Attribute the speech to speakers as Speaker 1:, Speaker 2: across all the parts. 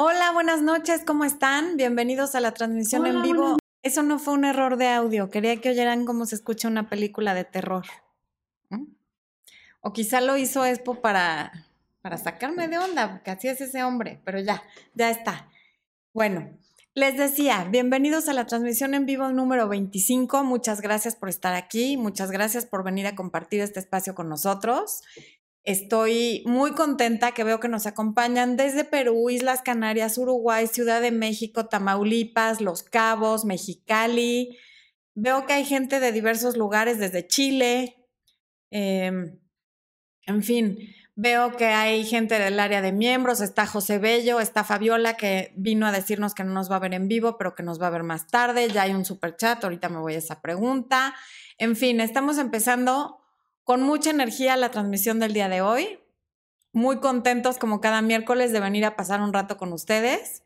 Speaker 1: Hola, buenas noches, ¿cómo están? Bienvenidos a la transmisión en vivo. Eso no fue un error de audio, quería que oyeran cómo se escucha una película de terror. O quizá lo hizo Expo para, para sacarme de onda, porque así es ese hombre, pero ya, ya está. Bueno, les decía, bienvenidos a la transmisión en vivo número 25. Muchas gracias por estar aquí, muchas gracias por venir a compartir este espacio con nosotros. Estoy muy contenta que veo que nos acompañan desde Perú, Islas Canarias, Uruguay, Ciudad de México, Tamaulipas, Los Cabos, Mexicali. Veo que hay gente de diversos lugares, desde Chile. Em, en fin, veo que hay gente del área de miembros. Está José Bello, está Fabiola, que vino a decirnos que no nos va a ver en vivo, pero que nos va a ver más tarde. Ya hay un super chat, ahorita me voy a esa pregunta. En fin, estamos empezando con mucha energía la transmisión del día de hoy. Muy contentos como cada miércoles de venir a pasar un rato con ustedes.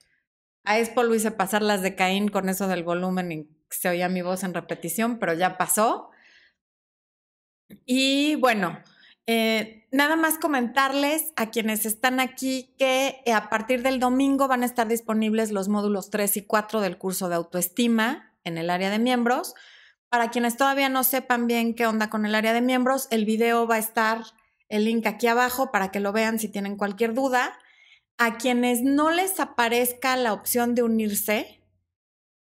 Speaker 1: A Expo lo hice pasar las de Caín con eso del volumen y se oía mi voz en repetición, pero ya pasó. Y bueno, eh, nada más comentarles a quienes están aquí que a partir del domingo van a estar disponibles los módulos 3 y 4 del curso de autoestima en el área de miembros. Para quienes todavía no sepan bien qué onda con el área de miembros, el video va a estar el link aquí abajo para que lo vean si tienen cualquier duda. A quienes no les aparezca la opción de unirse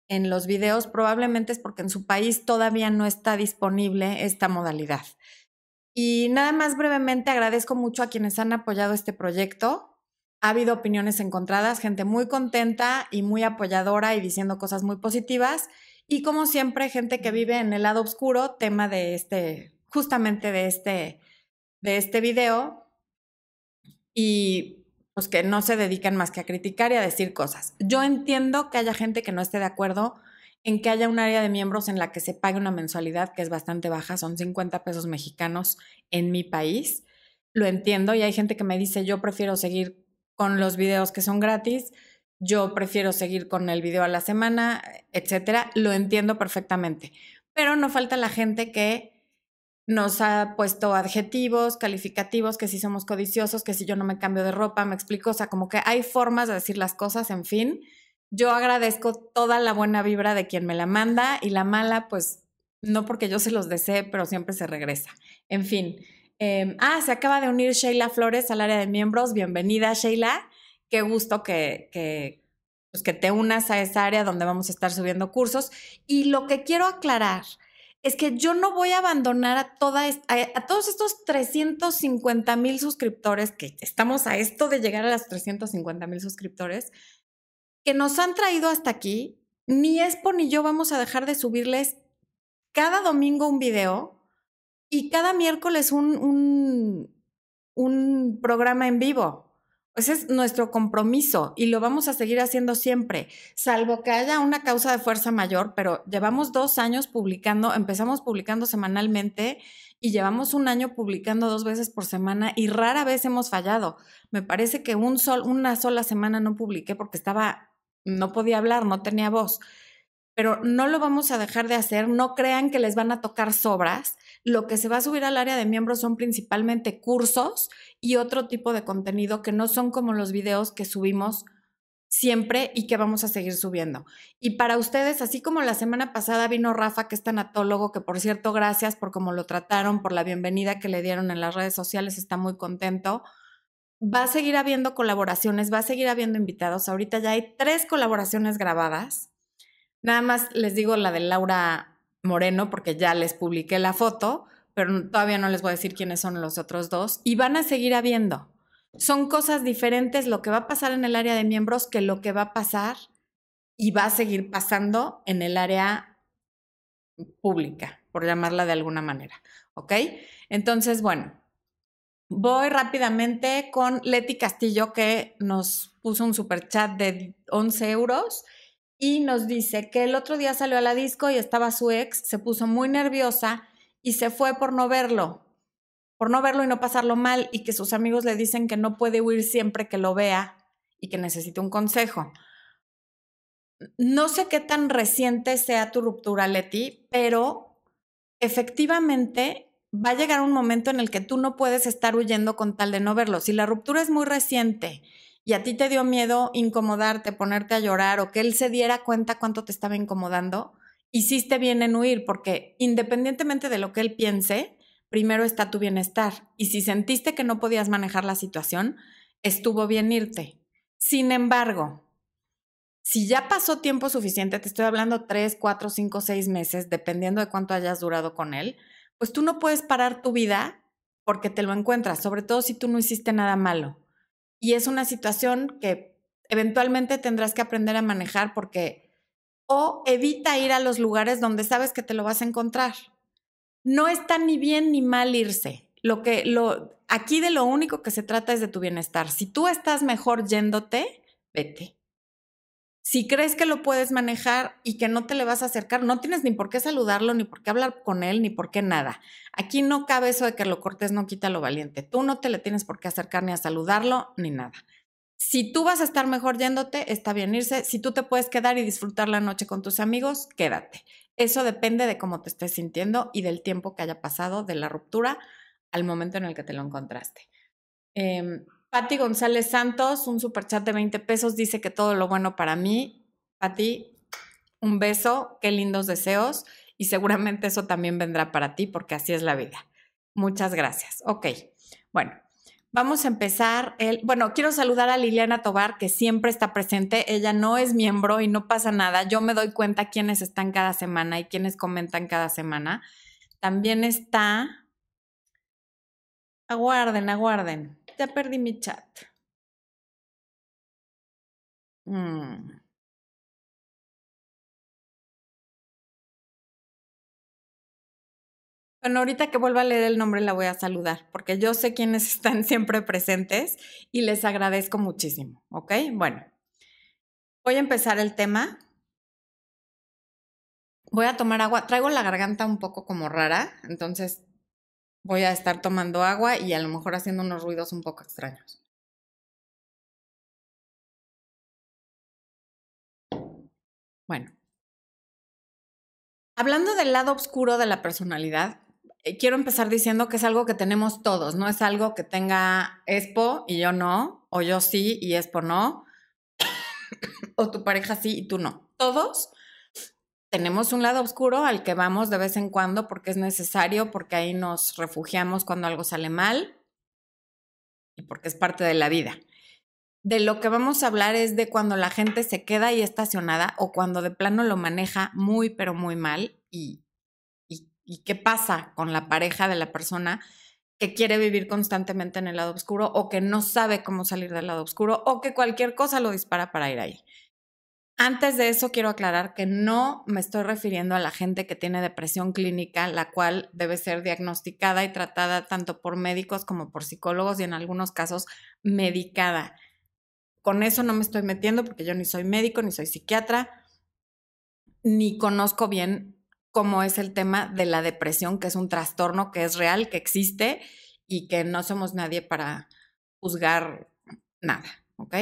Speaker 1: en los videos, probablemente es porque en su país todavía no está disponible esta modalidad. Y nada más brevemente agradezco mucho a quienes han apoyado este proyecto. Ha habido opiniones encontradas, gente muy contenta y muy apoyadora y diciendo cosas muy positivas. Y como siempre, gente que vive en el lado oscuro, tema de este, justamente de este, de este video, y pues que no se dedican más que a criticar y a decir cosas. Yo entiendo que haya gente que no esté de acuerdo en que haya un área de miembros en la que se pague una mensualidad que es bastante baja, son 50 pesos mexicanos en mi país. Lo entiendo y hay gente que me dice, yo prefiero seguir con los videos que son gratis yo prefiero seguir con el video a la semana, etcétera, lo entiendo perfectamente. Pero no falta la gente que nos ha puesto adjetivos, calificativos, que si somos codiciosos, que si yo no me cambio de ropa, me explico, o sea, como que hay formas de decir las cosas, en fin. Yo agradezco toda la buena vibra de quien me la manda y la mala, pues no porque yo se los desee, pero siempre se regresa. En fin. Em, ah, se acaba de unir Sheila Flores al área de miembros. Bienvenida, Sheila qué gusto que, que, pues que te unas a esa área donde vamos a estar subiendo cursos. Y lo que quiero aclarar es que yo no voy a abandonar a, a, todos estos 350 mil suscriptores, que estamos a esto de llegar a las 350 mil suscriptores, que nos han traído hasta aquí. Ni Expo ni yo vamos a dejar de subirles cada domingo un video y cada miércoles un, un, un programa en vivo. Ese es nuestro compromiso y lo vamos a seguir haciendo siempre, salvo que haya una causa de fuerza mayor, pero llevamos dos años publicando, empezamos publicando semanalmente y llevamos un año publicando dos veces por semana y rara vez hemos fallado. Me parece que un sol, una sola semana no publiqué porque estaba, no podía hablar, no tenía voz pero no lo vamos a dejar de hacer. No crean que les van a tocar sobras. Lo que se va a subir al área de miembros son principalmente cursos y otro tipo de contenido que no son como los videos que subimos siempre y que vamos a seguir subiendo. Y para ustedes, así como la semana pasada vino Rafa, que es tanatólogo, que por cierto, gracias por cómo lo trataron, por la bienvenida que le dieron en las redes sociales, está muy contento. Va a seguir habiendo colaboraciones, va a seguir habiendo invitados. Ahorita ya hay tres colaboraciones grabadas Nada más les digo la de Laura Moreno porque ya les publiqué la foto, pero todavía no les voy a decir quiénes son los otros dos. Y van a seguir habiendo. Son cosas diferentes lo que va a pasar en el área de miembros que lo que va a pasar y va a seguir pasando en el área pública, por llamarla de alguna manera. ¿Ok? Entonces, bueno, voy rápidamente con Leti Castillo que nos puso un super chat de 11 euros y nos dice que el otro día salió a la disco y estaba su ex, se puso muy nerviosa y se fue por no verlo, por no verlo y no pasarlo mal y que sus amigos le dicen que no puede huir siempre que lo vea y que necesita un consejo. No sé qué tan reciente sea tu ruptura, Leti, pero efectivamente va a llegar un momento en el que tú no puedes estar huyendo con tal de no verlo. Si la ruptura es muy reciente y a ti te dio miedo incomodarte, ponerte a llorar o que él se diera cuenta cuánto te estaba incomodando, hiciste bien en huir porque independientemente de lo que él piense, primero está tu bienestar. Y si sentiste que no podías manejar la situación, estuvo bien irte. Sin embargo, si ya pasó tiempo suficiente, te estoy hablando tres, cuatro, cinco, seis meses, dependiendo de cuánto hayas durado con él, pues tú no puedes parar tu vida porque te lo encuentras, sobre todo si tú no hiciste nada malo. Y es una situación que eventualmente tendrás que aprender a manejar porque o evita ir a los lugares donde sabes que te lo vas a encontrar. No está ni bien ni mal irse. Lo que lo aquí de lo único que se trata es de tu bienestar. Si tú estás mejor yéndote, vete. Si crees que lo puedes manejar y que no te le vas a acercar, no tienes ni por qué saludarlo, ni por qué hablar con él, ni por qué nada. Aquí no cabe eso de que lo cortes no quita lo valiente. Tú no te le tienes por qué acercar ni a saludarlo, ni nada. Si tú vas a estar mejor yéndote, está bien irse. Si tú te puedes quedar y disfrutar la noche con tus amigos, quédate. Eso depende de cómo te estés sintiendo y del tiempo que haya pasado de la ruptura al momento en el que te lo encontraste. Eh, Patti González Santos, un superchat de 20 pesos, dice que todo lo bueno para mí. Patti, un beso, qué lindos deseos y seguramente eso también vendrá para ti porque así es la vida. Muchas gracias. Ok, bueno, vamos a empezar. El, bueno, quiero saludar a Liliana Tobar, que siempre está presente. Ella no es miembro y no pasa nada. Yo me doy cuenta quiénes están cada semana y quiénes comentan cada semana. También está... Aguarden, aguarden ya perdí mi chat. Mm. Bueno, ahorita que vuelva a leer el nombre la voy a saludar, porque yo sé quiénes están siempre presentes y les agradezco muchísimo, ¿ok? Bueno, voy a empezar el tema. Voy a tomar agua. Traigo la garganta un poco como rara, entonces voy a estar tomando agua y a lo mejor haciendo unos ruidos un poco extraños. Bueno, hablando del lado oscuro de la personalidad, eh, quiero empezar diciendo que es algo que tenemos todos, no es algo que tenga Expo y yo no, o yo sí y Expo no, o tu pareja sí y tú no. Todos tenemos un lado oscuro al que vamos de vez en cuando porque es necesario, porque ahí nos refugiamos cuando algo sale mal y porque es parte de la vida. De lo que vamos a hablar es de cuando la gente se queda ahí estacionada o cuando de plano lo maneja muy, pero muy mal y, qué pasa con la pareja de la persona que quiere vivir constantemente en el lado oscuro o que no sabe cómo salir del lado oscuro o que cualquier cosa lo dispara para ir ahí. Antes de eso, quiero aclarar que no me estoy refiriendo a la gente que tiene depresión clínica, la cual debe ser diagnosticada y tratada tanto por médicos como por psicólogos y en algunos casos medicada. Con eso no me estoy metiendo porque yo ni soy médico, ni soy psiquiatra, ni conozco bien cómo es el tema de la depresión, que es un trastorno que es real, que existe y que no somos nadie para juzgar nada, ¿ok?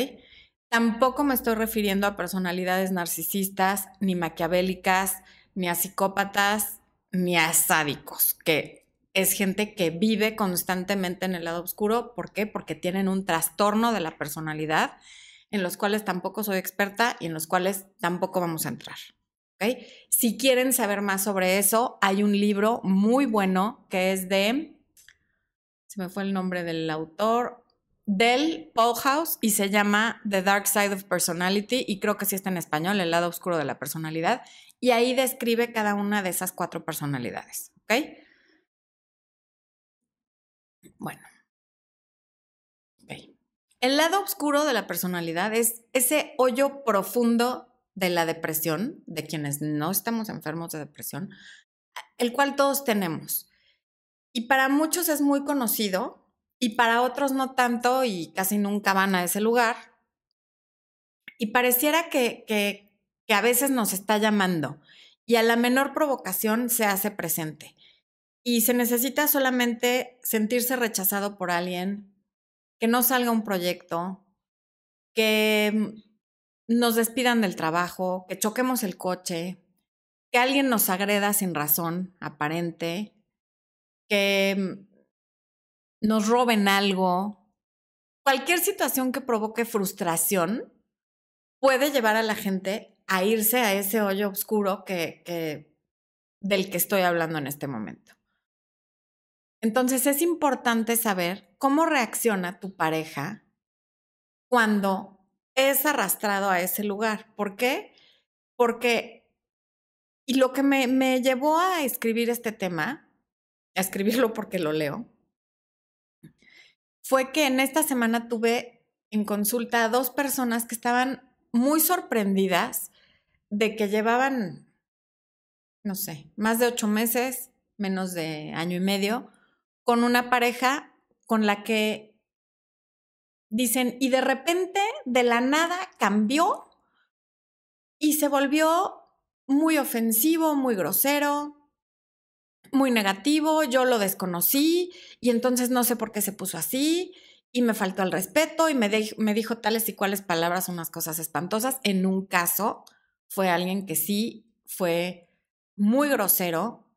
Speaker 1: Tampoco me estoy refiriendo a personalidades narcisistas, ni maquiavélicas, ni a psicópatas, ni a sádicos, que es gente que vive constantemente en el lado oscuro. ¿Por qué? Porque tienen un trastorno de la personalidad en los cuales tampoco soy experta y en los cuales tampoco vamos a entrar. ¿okay? Si quieren saber más sobre eso, hay un libro muy bueno que es de, se me fue el nombre del autor, del Paul y se llama The Dark Side of Personality y creo que sí está en español, el lado oscuro de la personalidad, y ahí describe cada una de esas cuatro personalidades, ¿ok? Bueno. El lado oscuro de la personalidad es ese hoyo profundo de la depresión, de quienes no estamos enfermos de depresión, el cual todos tenemos. Y para muchos es muy conocido, y para otros no tanto y casi nunca van a ese lugar. Y pareciera que, que, que a veces nos está llamando y a la menor provocación se hace presente. Y se necesita solamente sentirse rechazado por alguien, que no salga un proyecto, que nos despidan del trabajo, que choquemos el coche, que alguien nos agreda sin razón aparente, que nos roben algo, cualquier situación que provoque frustración puede llevar a la gente a irse a ese hoyo oscuro que, del que estoy hablando en este momento. Entonces es importante saber cómo reacciona tu pareja cuando es arrastrado a ese lugar. ¿Por qué? Porque, y lo que me, me llevó a escribir este tema, a escribirlo porque lo leo, fue que en esta semana tuve en consulta a dos personas que estaban muy sorprendidas de que llevaban, no sé, más de ocho meses, menos de año y medio, con una pareja con la que dicen, y de repente, de la nada, cambió y se volvió muy ofensivo, muy grosero, muy negativo, yo lo desconocí y entonces no sé por qué se puso así y me faltó el respeto y me, me dijo tales y cuales palabras, unas cosas espantosas. En un caso fue alguien que sí fue muy grosero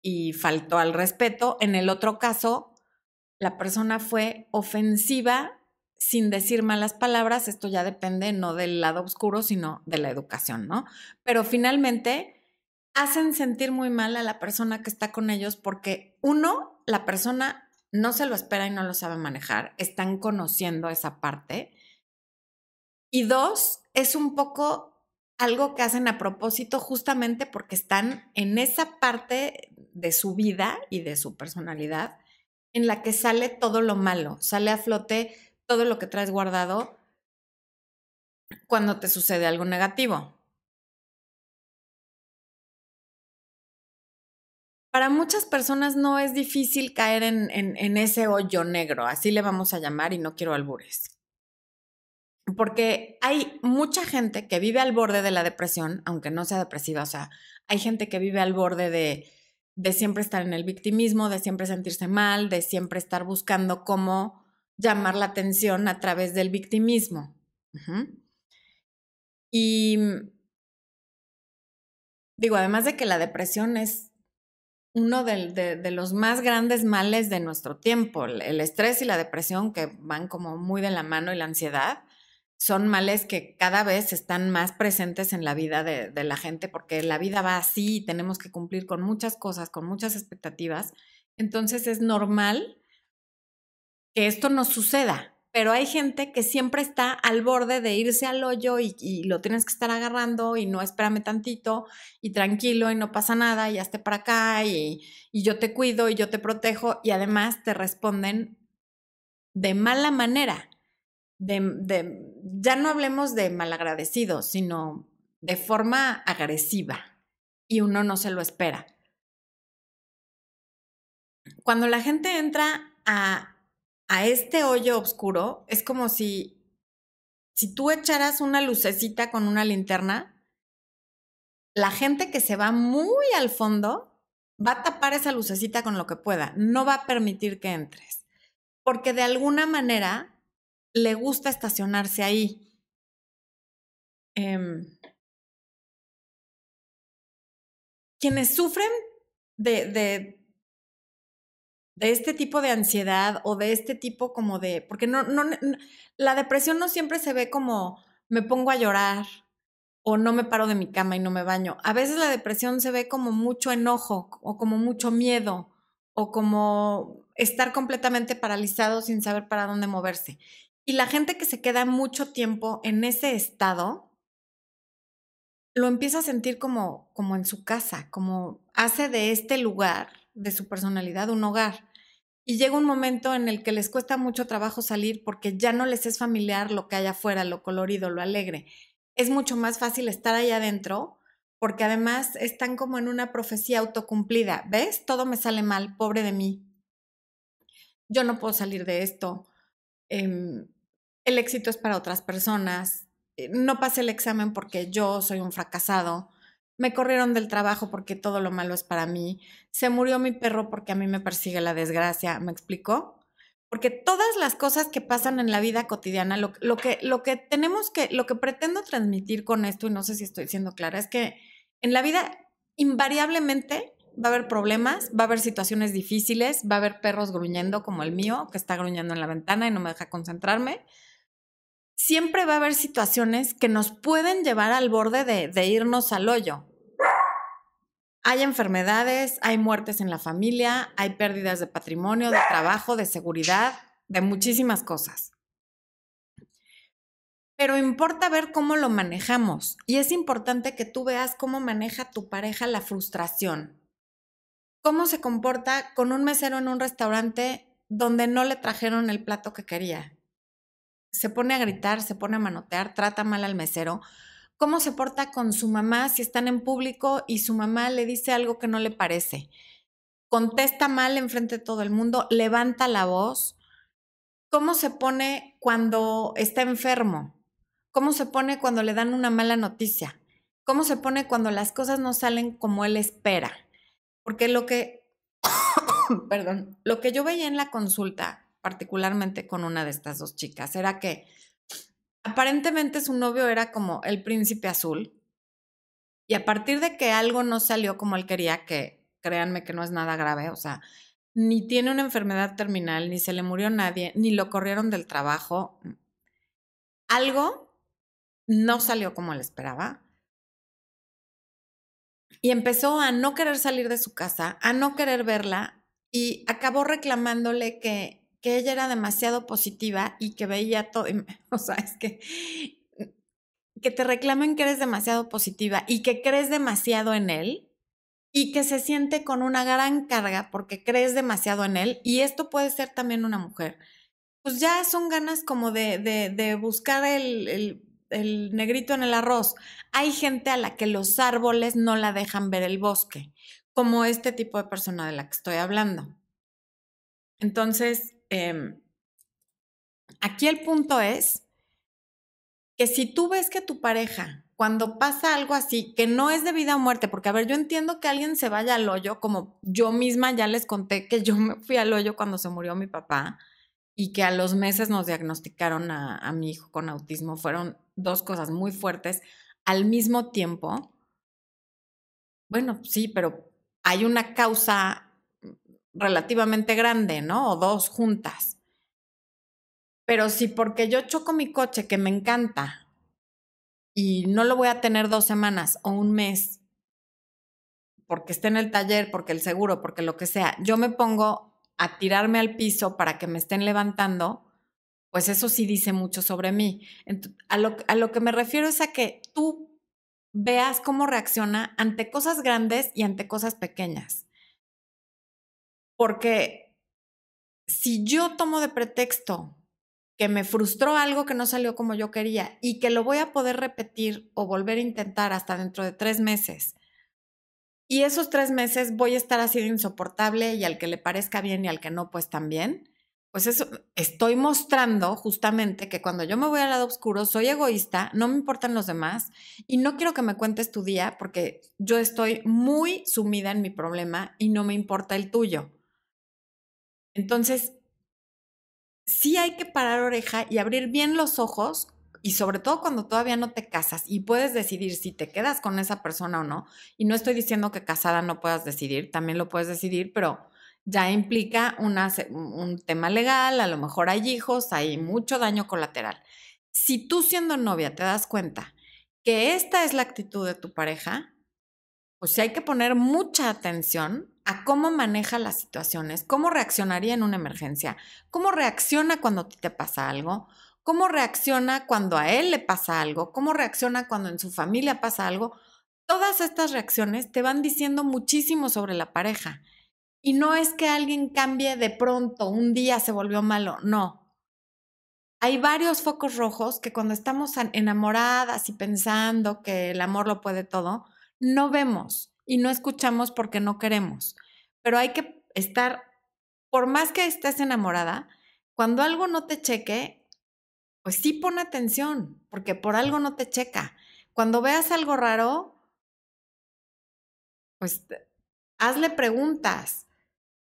Speaker 1: y faltó al respeto. En el otro caso, la persona fue ofensiva sin decir malas palabras. Esto ya depende no del lado oscuro, sino de la educación, ¿no? Pero finalmente hacen sentir muy mal a la persona que está con ellos porque uno, la persona no se lo espera y no lo sabe manejar, están conociendo esa parte. Y dos, es un poco algo que hacen a propósito justamente porque están en esa parte de su vida y de su personalidad en la que sale todo lo malo, sale a flote todo lo que traes guardado cuando te sucede algo negativo. Para muchas personas no es difícil caer en, ese hoyo negro, así le vamos a llamar y no quiero albures. Porque hay mucha gente que vive al borde de la depresión, aunque no sea depresiva, o sea, hay gente que vive al borde de, de siempre estar en el victimismo, de siempre sentirse mal, de siempre estar buscando cómo llamar la atención a través del victimismo. Y digo, además de que la depresión es uno de, los más grandes males de nuestro tiempo. El, estrés y la depresión, que van como muy de la mano, y la ansiedad, son males que cada vez están más presentes en la vida de, de la gente, porque la vida va así y tenemos que cumplir con muchas cosas, con muchas expectativas. Entonces es normal que esto no suceda pero hay gente que siempre está al borde de irse al hoyo y, lo tienes que estar agarrando y no espérame tantito y tranquilo y no pasa nada y hazte para acá y, yo te cuido y yo te protejo y además te responden de mala manera. De, ya no hablemos de malagradecidos, sino de forma agresiva y uno no se lo espera. Cuando la gente entra a a este hoyo oscuro es como si, si tú echaras una lucecita con una linterna, la gente que se va muy al fondo va a tapar esa lucecita con lo que pueda, no va a permitir que entres, porque de alguna manera le gusta estacionarse ahí. Em, quienes sufren de, de este tipo de ansiedad o de este tipo como de, porque no, no, la depresión no siempre se ve como me pongo a llorar o no me paro de mi cama y no me baño. A veces la depresión se ve como mucho enojo o como mucho miedo o como estar completamente paralizado sin saber para dónde moverse. Y la gente que se queda mucho tiempo en ese estado, lo empieza a sentir como, como en su casa, como hace de este lugar, de su personalidad, un hogar. Y llega un momento en el que les cuesta mucho trabajo salir porque ya no les es familiar lo que hay afuera, lo colorido, lo alegre. Es mucho más fácil estar ahí adentro porque además están como en una profecía autocumplida. ¿Ves? Todo me sale mal, pobre de mí. Yo no puedo salir de esto. Em, el éxito es para otras personas. Eh, no pasé el examen porque yo soy un fracasado me corrieron del trabajo porque todo lo malo es para mí, se murió mi perro porque a mí me persigue la desgracia, ¿me explicó? Porque todas las cosas que pasan en la vida cotidiana, lo, que, que tenemos que, lo que pretendo transmitir con esto, y no sé si estoy siendo clara, es que en la vida invariablemente va a haber problemas, va a haber situaciones difíciles, va a haber perros gruñendo como el mío, que está gruñendo en la ventana y no me deja concentrarme. Siempre va a haber situaciones que nos pueden llevar al borde de, irnos al hoyo. Hay enfermedades, hay muertes en la familia, hay pérdidas de patrimonio, de trabajo, de seguridad, de muchísimas cosas. Pero importa ver cómo lo manejamos y es importante que tú veas cómo maneja tu pareja la frustración. Cómo se comporta con un mesero en un restaurante donde no le trajeron el plato que quería. Se pone a gritar, se pone a manotear, trata mal al mesero. Cómo se porta con su mamá si están en público y su mamá le dice algo que no le parece. Contesta mal enfrente de todo el mundo, levanta la voz. Cómo se pone cuando está enfermo cómo se pone cuando le dan una mala noticia, cómo se pone cuando las cosas no salen como él espera. Porque lo que, perdón, lo que yo veía en la consulta, particularmente con una de estas dos chicas, era que aparentemente su novio era como el príncipe azul. Y a partir de que algo no salió como él quería, que créanme que no es nada grave, o sea, ni tiene una enfermedad terminal, ni se le murió nadie, ni lo corrieron del trabajo, algo no salió como él esperaba. Y empezó a no querer salir de su casa, a no querer verla y acabó reclamándole que, que ella era demasiado positiva y que veía todo. O sea, es que que te reclamen que eres demasiado positiva y que crees demasiado en él y que se siente con una gran carga porque crees demasiado en él. Y esto puede ser también una mujer. Pues ya son ganas como de, de, de buscar el, el el negrito en el arroz. Hay gente a la que los árboles no la dejan ver el bosque, como este tipo de persona de la que estoy hablando. Entonces, em, aquí el punto es que si tú ves que tu pareja, cuando pasa algo así, que no es de vida o muerte, porque a ver, yo entiendo que alguien se vaya al hoyo, como yo misma ya les conté que yo me fui al hoyo cuando se murió mi papá y que a los meses nos diagnosticaron a, a mi hijo con autismo, fueron dos cosas muy fuertes al mismo tiempo, bueno, sí, pero hay una causa relativamente grande, ¿no? O dos juntas. Pero si porque yo choco mi coche, que me encanta, y no lo voy a tener dos semanas o un mes, porque esté en el taller, porque el seguro, porque lo que sea, yo me pongo a tirarme al piso para que me estén levantando, pues eso sí dice mucho sobre mí. a, lo, a lo que me refiero es a que tú veas cómo reacciona ante cosas grandes y ante cosas pequeñas. Porque si yo tomo de pretexto que me frustró algo que no salió como yo quería y que lo voy a poder repetir o volver a intentar hasta dentro de tres meses, y esos tres meses voy a estar así de insoportable y al que le parezca bien y al que no, pues también, pues eso, estoy mostrando justamente que cuando yo me voy al lado oscuro soy egoísta, no me importan los demás y no quiero que me cuentes tu día porque yo estoy muy sumida en mi problema y no me importa el tuyo. Entonces, sí hay que parar oreja y abrir bien los ojos y sobre todo cuando todavía no te casas y puedes decidir si te quedas con esa persona o no. Y no estoy diciendo que casada no puedas decidir, también lo puedes decidir, pero ya implica un tema legal, a lo mejor hay hijos, hay mucho daño colateral. Si tú siendo novia te das cuenta que esta es la actitud de tu pareja, pues sí hay que poner mucha atención a cómo maneja las situaciones, cómo reaccionaría en una emergencia, cómo reacciona cuando te pasa algo, cómo reacciona cuando a él le pasa algo, cómo reacciona cuando en su familia pasa algo. Todas estas reacciones te van diciendo muchísimo sobre la pareja. Y no es que alguien cambie de pronto, un día se volvió malo, no. Hay varios focos rojos que cuando estamos enamoradas y pensando que el amor lo puede todo, no vemos y no escuchamos porque no queremos. Pero hay que estar, por más que estés enamorada, cuando algo no te cheque, pues sí pon atención, porque por algo no te checa. Cuando veas algo raro, pues hazle preguntas.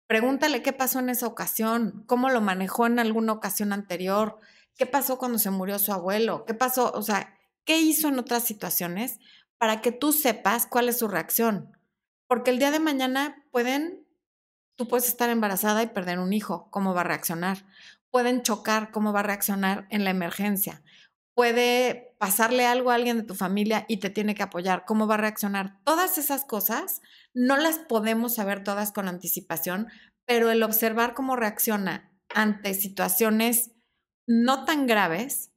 Speaker 1: Pregúntale qué pasó en esa ocasión, cómo lo manejó en alguna ocasión anterior, qué pasó cuando se murió su abuelo, qué pasó, o sea, qué hizo en otras situaciones para que tú sepas cuál es su reacción. Porque el día de mañana pueden, tú puedes estar embarazada y perder un hijo, ¿cómo va a reaccionar? Pueden chocar, ¿cómo va a reaccionar en la emergencia? Puede pasarle algo a alguien de tu familia y te tiene que apoyar, ¿cómo va a reaccionar? Todas esas cosas no las podemos saber todas con anticipación, pero el observar cómo reacciona ante situaciones no tan graves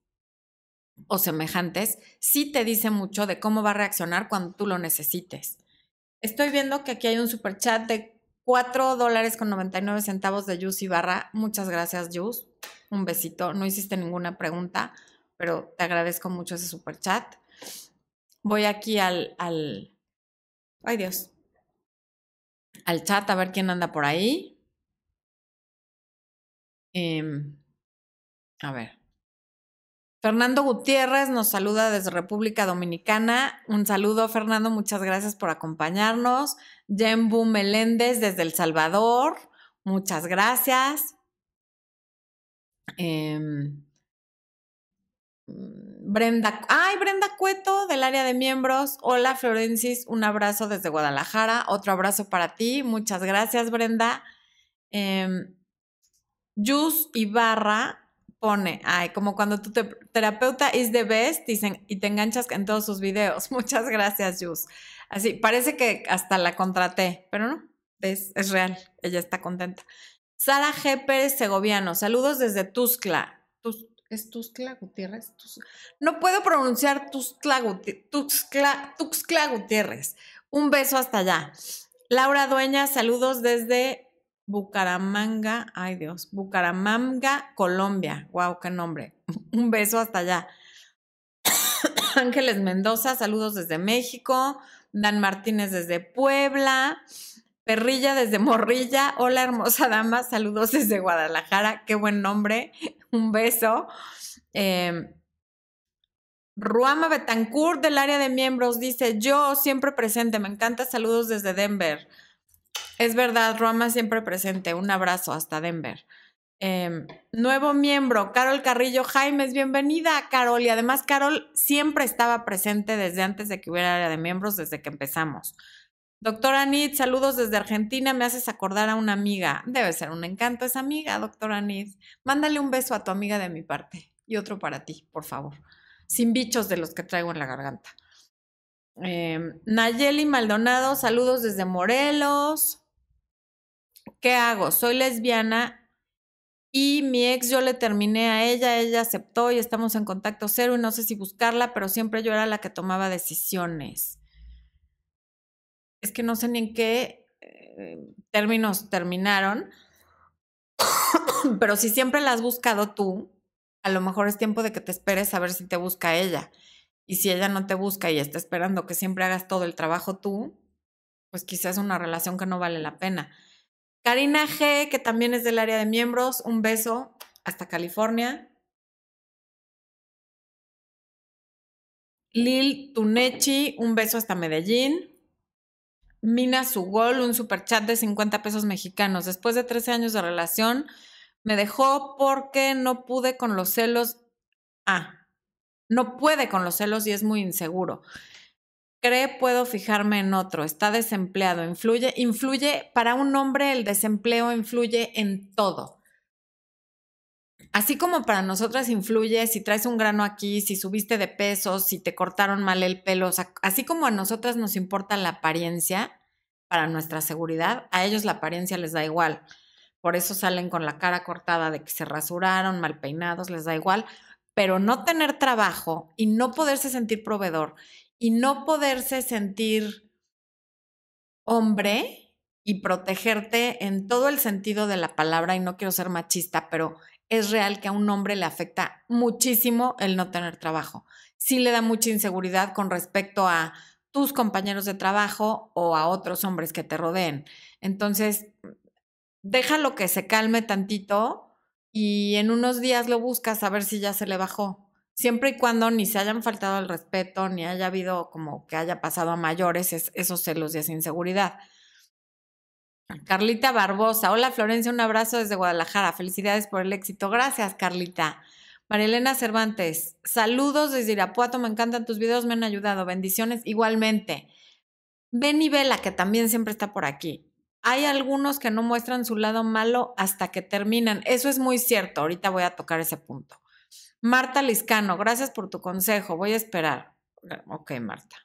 Speaker 1: o semejantes, sí te dice mucho de cómo va a reaccionar cuando tú lo necesites. Estoy viendo que aquí hay un super chat de 4 dólares con 99 centavos de Yus Barra. Muchas gracias, Yus. Un besito. No hiciste ninguna pregunta, pero te agradezco mucho ese super chat. Voy aquí al, al. Ay, Dios. Al chat a ver quién anda por ahí. Em, a ver. Fernando Gutiérrez nos saluda desde República Dominicana. Un saludo, Fernando. Muchas gracias por acompañarnos. Jembu Meléndez desde El Salvador. Muchas gracias. Em, Brenda, ay, Brenda Cueto del área de miembros. Hola, Florencis, un abrazo desde Guadalajara. Otro abrazo para ti. Muchas gracias, Brenda. Eh, Ibarra pone, ay, como cuando tu terapeuta is the best dicen, y te enganchas en todos sus videos. Muchas gracias, Jus. Así, parece que hasta la contraté, pero no, es, es real, ella está contenta. Sara G. Pérez Segoviano, saludos desde Tuscla. ¿Es Tuscla Gutiérrez? No puedo pronunciar Tuscla, Tuxtla Gutiérrez. Un beso hasta allá. Laura Dueña, saludos desde Bucaramanga, ay Dios, Bucaramanga, Colombia. Wow, qué nombre. Un beso hasta allá. Ángeles Mendoza, saludos desde México. Dan Martínez desde Puebla. Perrilla desde Morrilla. Hola, hermosa dama. Saludos desde Guadalajara. Qué buen nombre. Un beso. Em, Ruama Betancourt del área de miembros dice: Yo siempre presente. Me encanta. Saludos desde Denver. Es verdad, Roma siempre presente. Un abrazo hasta Denver. Em, nuevo miembro, Carol Carrillo Jaimes, bienvenida, Carol. Y además, Carol siempre estaba presente desde antes de que hubiera área de miembros, desde que empezamos. Doctora Anit, saludos desde Argentina. Me haces acordar a una amiga. Debe ser un encanto esa amiga, doctora Anit. Mándale un beso a tu amiga de mi parte y otro para ti, por favor. Sin bichos de los que traigo en la garganta. Em, Nayeli Maldonado, saludos desde Morelos. ¿Qué hago? Soy lesbiana y mi ex yo le terminé a ella, ella aceptó y estamos en contacto cero y no sé si buscarla, pero siempre yo era la que tomaba decisiones. Es que no sé ni en qué eh, términos terminaron, pero si siempre la has buscado tú, a lo mejor es tiempo de que te esperes a ver si te busca ella. Y si ella no te busca y está esperando que siempre hagas todo el trabajo tú, pues quizás es una relación que no vale la pena. Karina G, que también es del área de miembros, un beso hasta California. Lil Tunechi, un beso hasta Medellín. Mina Sugol, un super chat de 50 pesos mexicanos. Después de 13 años de relación, me dejó porque no pude con los celos. Ah, no puede con los celos y es muy inseguro cree puedo fijarme en otro, está desempleado, influye, influye, para un hombre el desempleo influye en todo. Así como para nosotras influye si traes un grano aquí, si subiste de peso, si te cortaron mal el pelo, así como a nosotras nos importa la apariencia para nuestra seguridad, a ellos la apariencia les da igual. Por eso salen con la cara cortada de que se rasuraron, mal peinados, les da igual. Pero no tener trabajo y no poderse sentir proveedor y no poderse sentir hombre y protegerte en todo el sentido de la palabra, y no quiero ser machista, pero es real que a un hombre le afecta muchísimo el no tener trabajo. Sí le da mucha inseguridad con respecto a tus compañeros de trabajo o a otros hombres que te rodeen. Entonces, déjalo que se calme tantito y en unos días lo buscas a ver si ya se le bajó siempre y cuando ni se hayan faltado el respeto, ni haya habido como que haya pasado a mayores esos celos y esa inseguridad. Carlita Barbosa, hola Florencia, un abrazo desde Guadalajara, felicidades por el éxito. Gracias, Carlita. Marilena Cervantes, saludos desde Irapuato, me encantan tus videos, me han ayudado, bendiciones igualmente. Benny Vela, que también siempre está por aquí. Hay algunos que no muestran su lado malo hasta que terminan. Eso es muy cierto. Ahorita voy a tocar ese punto. Marta Liscano, gracias por tu consejo. Voy a esperar. Ok, Marta.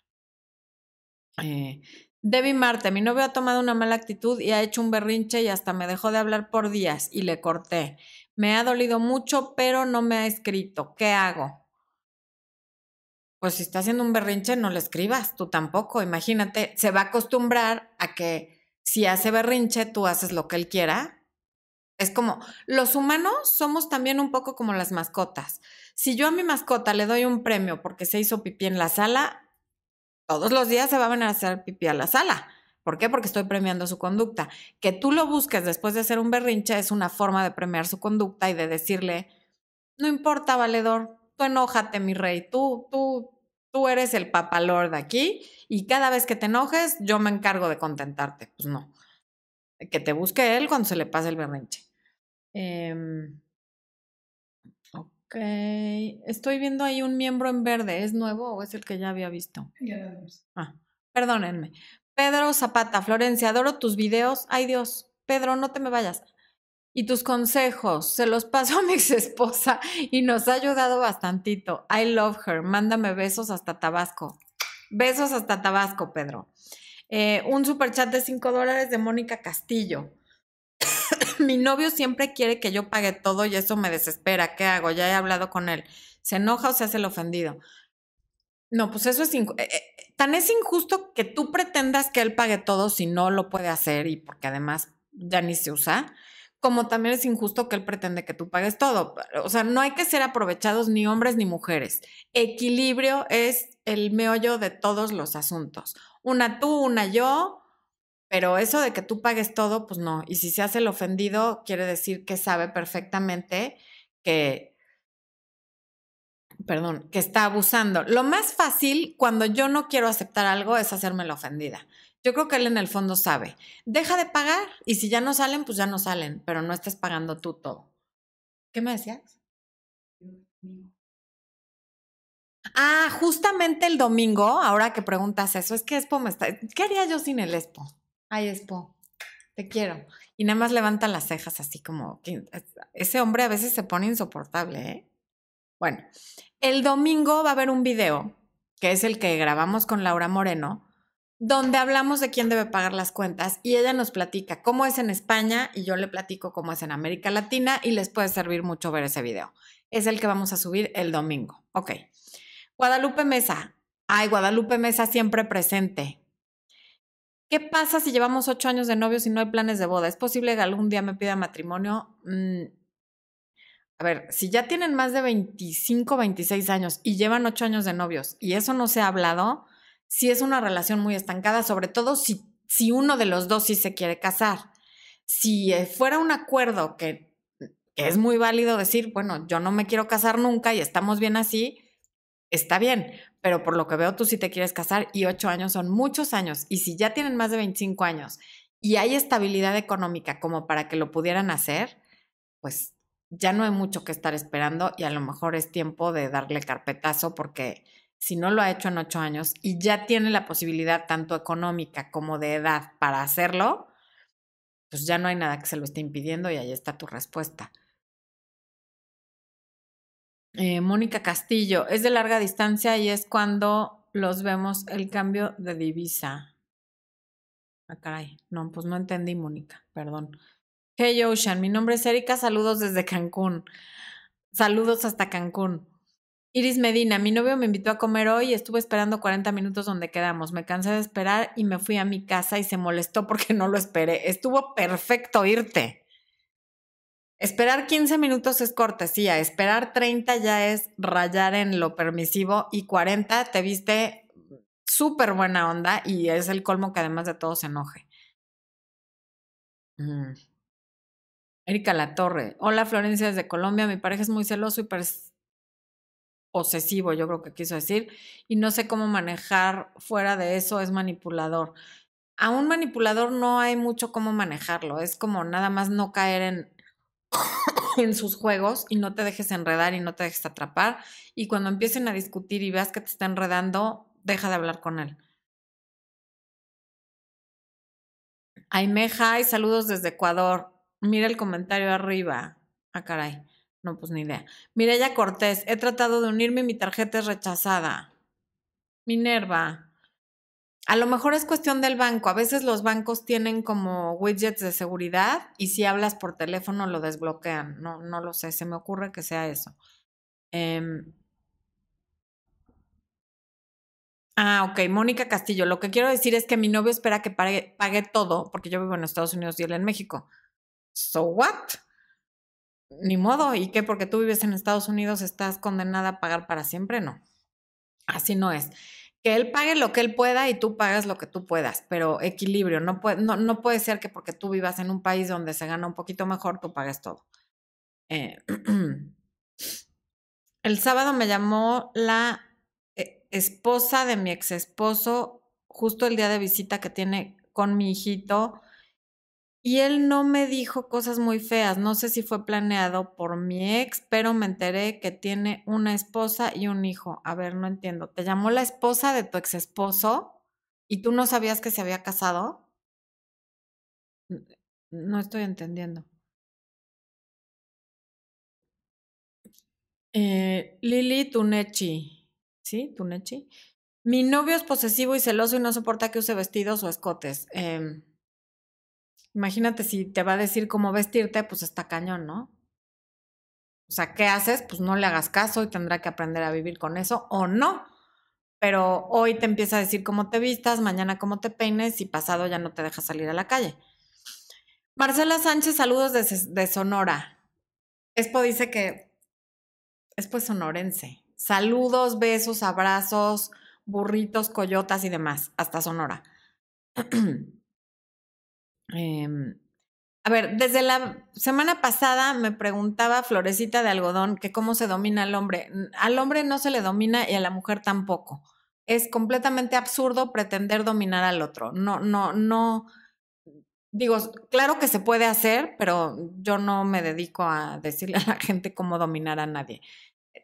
Speaker 1: Eh, Debbie Marta, mi novio ha tomado una mala actitud y ha hecho un berrinche y hasta me dejó de hablar por días y le corté. Me ha dolido mucho, pero no me ha escrito. ¿Qué hago? Pues si está haciendo un berrinche, no le escribas, tú tampoco. Imagínate, se va a acostumbrar a que si hace berrinche, tú haces lo que él quiera. Es como, los humanos somos también un poco como las mascotas. Si yo a mi mascota le doy un premio porque se hizo pipí en la sala, todos los días se va a venir a hacer pipí a la sala. ¿Por qué? Porque estoy premiando su conducta. Que tú lo busques después de hacer un berrinche es una forma de premiar su conducta y de decirle, no importa, valedor, tú enójate, mi rey, tú, tú, tú eres el papalor de aquí y cada vez que te enojes, yo me encargo de contentarte. Pues no. Que te busque él cuando se le pase el berrinche. Eh, Ok. Estoy viendo ahí un miembro en verde. ¿Es nuevo o es el que ya había visto? Ya Ah, perdónenme. Pedro Zapata, Florencia, adoro tus videos. Ay Dios, Pedro, no te me vayas. Y tus consejos, se los paso a mi ex esposa y nos ha ayudado bastantito. I love her. Mándame besos hasta Tabasco. Besos hasta Tabasco, Pedro. Eh, un super chat de 5 dólares de Mónica Castillo. mi novio siempre quiere que yo pague todo y eso me desespera. ¿Qué hago? Ya he hablado con él. ¿Se enoja o se hace el ofendido? No, pues eso es eh, eh, tan es injusto que tú pretendas que él pague todo si no lo puede hacer y porque además ya ni se usa, como también es injusto que él pretende que tú pagues todo. O sea, no hay que ser aprovechados ni hombres ni mujeres. Equilibrio es el meollo de todos los asuntos. Una tú, una yo, pero eso de que tú pagues todo, pues no. Y si se hace el ofendido, quiere decir que sabe perfectamente que, perdón, que está abusando. Lo más fácil cuando yo no quiero aceptar algo es hacerme la ofendida. Yo creo que él en el fondo sabe. Deja de pagar y si ya no salen, pues ya no salen, pero no estés pagando tú todo. ¿Qué me decías? Ah, justamente el domingo, ahora que preguntas eso, es que Expo me está... ¿Qué haría yo sin el Expo? Ay, Espo, te quiero. Y nada más levanta las cejas así como, ese hombre a veces se pone insoportable, ¿eh? Bueno, el domingo va a haber un video, que es el que grabamos con Laura Moreno, donde hablamos de quién debe pagar las cuentas y ella nos platica cómo es en España y yo le platico cómo es en América Latina y les puede servir mucho ver ese video. Es el que vamos a subir el domingo. Ok. Guadalupe Mesa. Ay, Guadalupe Mesa siempre presente. ¿Qué pasa si llevamos ocho años de novios y no hay planes de boda? ¿Es posible que algún día me pida matrimonio? Mm, a ver, si ya tienen más de 25, 26 años y llevan ocho años de novios y eso no se ha hablado, sí es una relación muy estancada, sobre todo si, si uno de los dos sí se quiere casar. Si eh, fuera un acuerdo que, que es muy válido decir, bueno, yo no me quiero casar nunca y estamos bien así, está bien, pero por lo que veo tú sí te quieres casar y ocho años son muchos años. Y si ya tienen más de 25 años y hay estabilidad económica como para que lo pudieran hacer, pues ya no hay mucho que estar esperando y a lo mejor es tiempo de darle carpetazo porque si no lo ha hecho en ocho años y ya tiene la posibilidad tanto económica como de edad para hacerlo, pues ya no hay nada que se lo esté impidiendo y ahí está tu respuesta. Eh, Mónica Castillo, es de larga distancia y es cuando los vemos el cambio de divisa. Ah, caray, no, pues no entendí, Mónica, perdón. Hey Ocean, mi nombre es Erika, saludos desde Cancún. Saludos hasta Cancún. Iris Medina, mi novio me invitó a comer hoy y estuve esperando 40 minutos donde quedamos. Me cansé de esperar y me fui a mi casa y se molestó porque no lo esperé. Estuvo perfecto irte. Esperar 15 minutos es cortesía, esperar 30 ya es rayar en lo permisivo y 40 te viste súper buena onda y es el colmo que además de todo se enoje. Mm. Erika La Torre. Hola Florencia desde Colombia. Mi pareja es muy celoso y posesivo, yo creo que quiso decir, y no sé cómo manejar fuera de eso, es manipulador. A un manipulador no hay mucho cómo manejarlo, es como nada más no caer en, en sus juegos y no te dejes enredar y no te dejes atrapar. Y cuando empiecen a discutir y veas que te está enredando, deja de hablar con él. Aimeja y saludos desde Ecuador. Mira el comentario arriba. Ah, caray. No, pues ni idea. Mireya Cortés, he tratado de unirme y mi tarjeta es rechazada. Minerva. A lo mejor es cuestión del banco. A veces los bancos tienen como widgets de seguridad y si hablas por teléfono lo desbloquean. No, no lo sé. Se me ocurre que sea eso. Em, Ah, ok, Mónica Castillo. Lo que quiero decir es que mi novio espera que pague, pague, todo, porque yo vivo en Estados Unidos y él en México. So what? Ni modo. ¿Y qué? Porque tú vives en Estados Unidos, estás condenada a pagar para siempre. No. Así no es. Que él pague lo que él pueda y tú pagas lo que tú puedas, pero equilibrio. No puede, no, no puede ser que porque tú vivas en un país donde se gana un poquito mejor, tú pagues todo. Eh, el sábado me llamó la esposa de mi ex esposo justo el día de visita que tiene con mi hijito y él no me dijo cosas muy feas. No sé si fue planeado por mi ex, pero me enteré que tiene una esposa y un hijo. A ver, no entiendo. ¿Te llamó la esposa de tu ex esposo y tú no sabías que se había casado? No estoy entendiendo. Eh, Lili Tunechi. ¿sí? Tunechi. Mi novio es posesivo y celoso y no soporta que use vestidos o escotes. Em, imagínate si te va a decir cómo vestirte, pues está cañón, ¿no? O sea, ¿qué haces? Pues no le hagas caso y tendrá que aprender a vivir con eso o no. Pero hoy te empieza a decir cómo te vistas, mañana cómo te peines y pasado ya no te deja salir a la calle. Marcela Sánchez, saludos de, Sonora. Espo dice que es pues sonorense. Saludos, besos, abrazos, burritos, coyotas y demás, hasta Sonora. Em, a ver, desde la semana pasada me preguntaba Florecita de Algodón que cómo se domina al hombre. Al hombre no se le domina y a la mujer tampoco. Es completamente absurdo pretender dominar al otro. No, no, no. Digo, claro que se puede hacer, pero yo no me dedico a decirle a la gente cómo dominar a nadie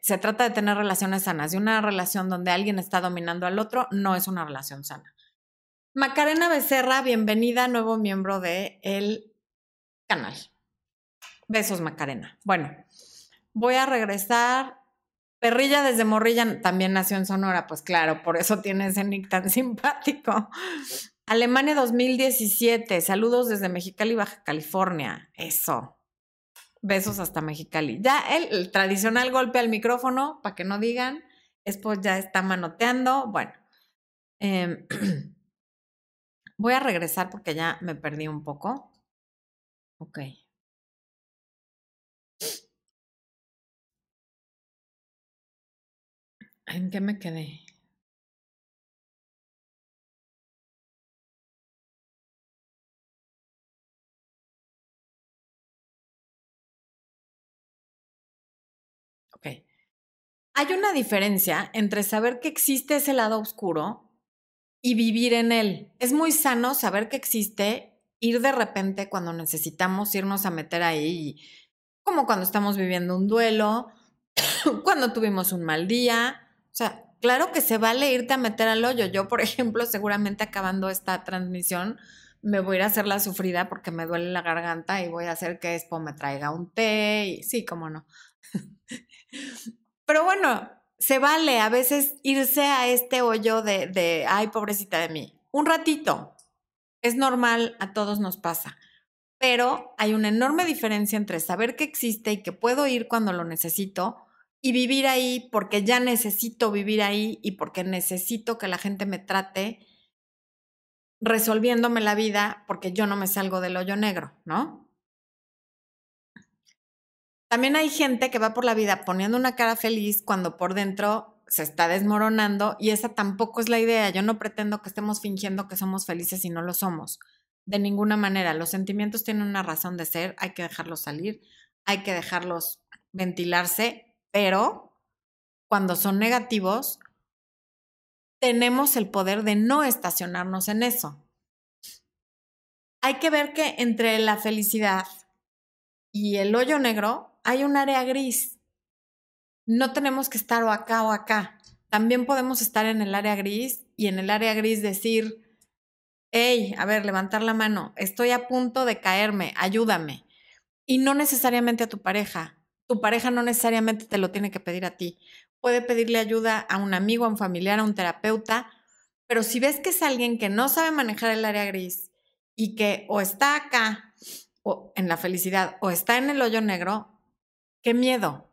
Speaker 1: se trata de tener relaciones sanas y una relación donde alguien está dominando al otro no es una relación sana. Macarena Becerra, bienvenida, nuevo miembro del el canal. Besos, Macarena. Bueno, voy a regresar. Perrilla desde Morrilla también nació en Sonora, pues claro, por eso tiene ese nick tan simpático. Alemania 2017, saludos desde Mexicali, Baja California. Eso. Besos hasta Mexicali. Ya el, tradicional golpe al micrófono, para que no digan, después ya está manoteando. Bueno, em, voy a regresar porque ya me perdí un poco. Ok. ¿En qué me quedé? Hay una diferencia entre saber que existe ese lado oscuro y vivir en él. Es muy sano saber que existe, ir de repente cuando necesitamos irnos a meter ahí, como cuando estamos viviendo un duelo, cuando tuvimos un mal día. O sea, claro que se vale irte a meter al hoyo. Yo, por ejemplo, seguramente acabando esta transmisión, me voy a ir a hacer la sufrida porque me duele la garganta y voy a hacer que Expo me traiga un té y sí, cómo no. Pero bueno, se vale a veces irse a este hoyo de, de, ay, pobrecita de mí. Un ratito. Es normal, a todos nos pasa. Pero hay una enorme diferencia entre saber que existe y que puedo ir cuando lo necesito y vivir ahí porque ya necesito vivir ahí y porque necesito que la gente me trate resolviéndome la vida porque yo no me salgo del hoyo negro, ¿no? También hay gente que va por la vida poniendo una cara feliz cuando por dentro se está desmoronando y esa tampoco es la idea. Yo no pretendo que estemos fingiendo que somos felices y no lo somos. De ninguna manera. Los sentimientos tienen una razón de ser, hay que dejarlos salir, hay que dejarlos ventilarse, pero cuando son negativos, tenemos el poder de no estacionarnos en eso. Hay que ver que entre la felicidad y el hoyo negro hay un área gris. No tenemos que estar o acá o acá. También podemos estar en el área gris y en el área gris decir, hey, a ver, levantar la mano, estoy a punto de caerme, ayúdame. Y no necesariamente a tu pareja. Tu pareja no necesariamente te lo tiene que pedir a ti. Puede pedirle ayuda a un amigo, a un familiar, a un terapeuta, pero si ves que es alguien que no sabe manejar el área gris y que o está acá o en la felicidad o está en el hoyo negro, qué miedo.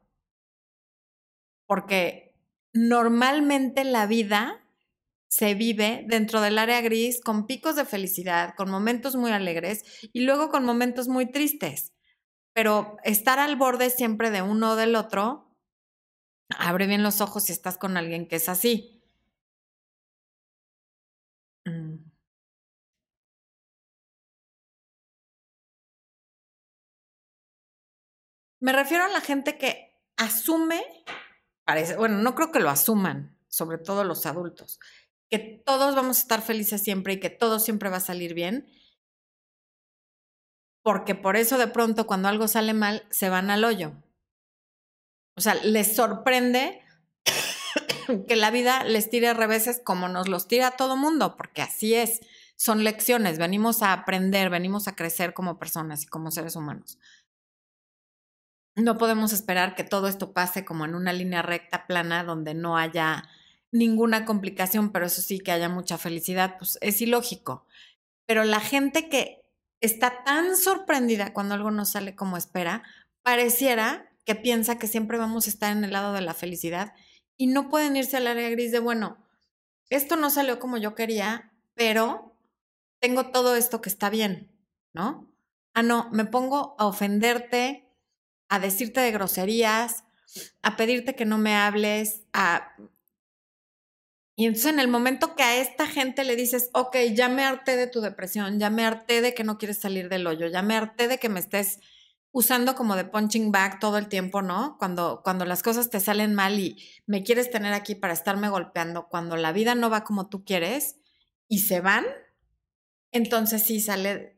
Speaker 1: Porque normalmente la vida se vive dentro del área gris con picos de felicidad, con momentos muy alegres y luego con momentos muy tristes. Pero estar al borde siempre de uno o del otro, abre bien los ojos si estás con alguien que es así. Me refiero a la gente que asume, parece, bueno, no creo que lo asuman, sobre todo los adultos, que todos vamos a estar felices siempre y que todo siempre va a salir bien. Porque por eso de pronto cuando algo sale mal, se van al hoyo. O sea, les sorprende que la vida les tire reveses como nos los tira a todo mundo, porque así es. Son lecciones, venimos a aprender, venimos a crecer como personas y como seres humanos. No podemos esperar que todo esto pase como en una línea recta, plana, donde no haya ninguna complicación, pero eso sí, que haya mucha felicidad, pues es ilógico. Pero la gente que está tan sorprendida cuando algo no sale como espera, pareciera que piensa que siempre vamos a estar en el lado de la felicidad y no pueden irse al área gris de, bueno, esto no salió como yo quería, pero tengo todo esto que está bien, ¿no? Ah, no, me pongo a ofenderte, a decirte de groserías, a pedirte que no me hables, a y entonces en el momento que a esta gente le dices, ok, ya me harté de tu depresión, ya me harté de que no quieres salir del hoyo, ya me harté de que me estés usando como de punching bag todo el tiempo, ¿no? Cuando, cuando las cosas te salen mal y me quieres tener aquí para estarme golpeando, cuando la vida no va como tú quieres y se van, entonces sí sale,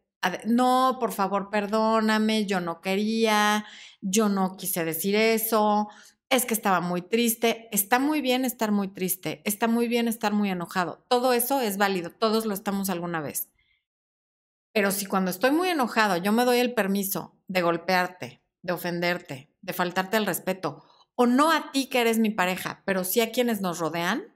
Speaker 1: no, por favor, perdóname, yo no quería, yo no quise decir eso, es que estaba muy triste, está muy bien estar muy triste, está muy bien estar muy enojado, todo eso es válido, todos lo estamos alguna vez. Pero si cuando estoy muy enojado yo me doy el permiso de golpearte, de ofenderte, de faltarte el respeto, o no a ti que eres mi pareja, pero sí a quienes nos rodean,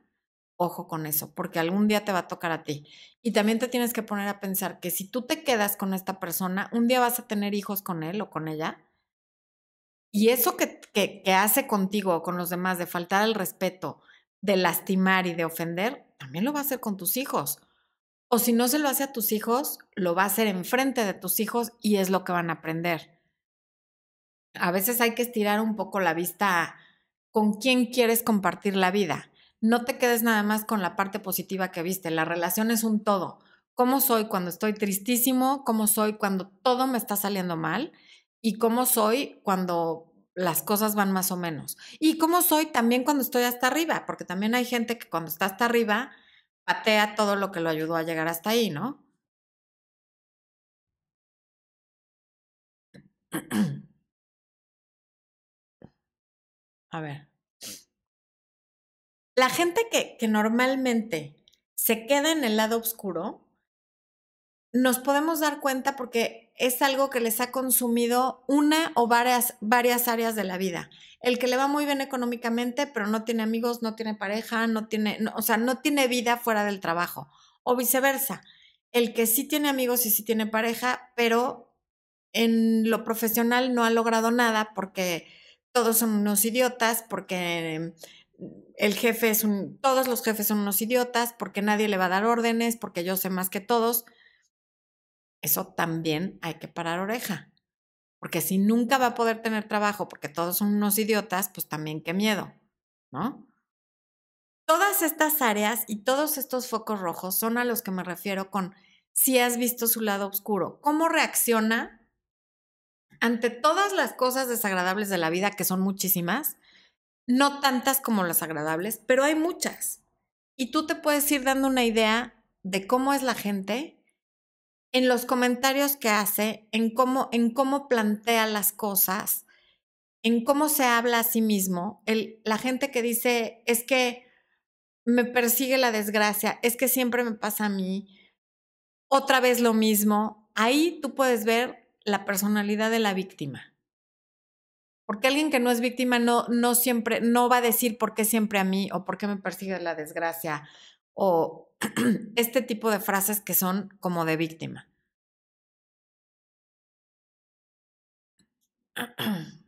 Speaker 1: ojo con eso, porque algún día te va a tocar a ti. Y también te tienes que poner a pensar que si tú te quedas con esta persona, un día vas a tener hijos con él o con ella, y eso que, que, hace contigo o con los demás de faltar el respeto, de lastimar y de ofender, también lo va a hacer con tus hijos. O si no se lo hace a tus hijos, lo va a hacer enfrente de tus hijos y es lo que van a aprender. A veces hay que estirar un poco la vista con quién quieres compartir la vida. No te quedes nada más con la parte positiva que viste. La relación es un todo. ¿Cómo soy cuando estoy tristísimo? ¿Cómo soy cuando todo me está saliendo mal? y cómo soy cuando las cosas van más o menos. Y cómo soy también cuando estoy hasta arriba, porque también hay gente que cuando está hasta arriba patea todo lo que lo ayudó a llegar hasta ahí, ¿no? A ver. La gente que, normalmente se queda en el lado oscuro, nos podemos dar cuenta porque es algo que les ha consumido una o varias, varias áreas de la vida. El que le va muy bien económicamente, pero no tiene amigos, no tiene pareja, no tiene, o sea, no tiene vida fuera del trabajo. O viceversa. El que sí tiene amigos y sí tiene pareja, pero en lo profesional no ha logrado nada porque todos son unos idiotas, porque el jefe es un, todos los jefes son unos idiotas, porque nadie le va a dar órdenes, porque yo sé más que todos eso también hay que parar oreja. Porque si nunca va a poder tener trabajo porque todos son unos idiotas, pues también qué miedo, ¿no? Todas estas áreas y todos estos focos rojos son a los que me refiero con si has visto su lado oscuro. ¿Cómo reacciona ante todas las cosas desagradables de la vida, que son muchísimas? No tantas como las agradables, pero hay muchas. Y tú te puedes ir dando una idea de cómo es la gente en los comentarios que hace, en cómo, en cómo plantea las cosas, en cómo se habla a sí mismo. La gente que dice, es que me persigue la desgracia, es que siempre me pasa a mí, otra vez lo mismo. Ahí tú puedes ver la personalidad de la víctima. Porque alguien que no es víctima no, no siempre, no va a decir por qué siempre a mí o por qué me persigue la desgracia o este tipo de frases que son como de víctima.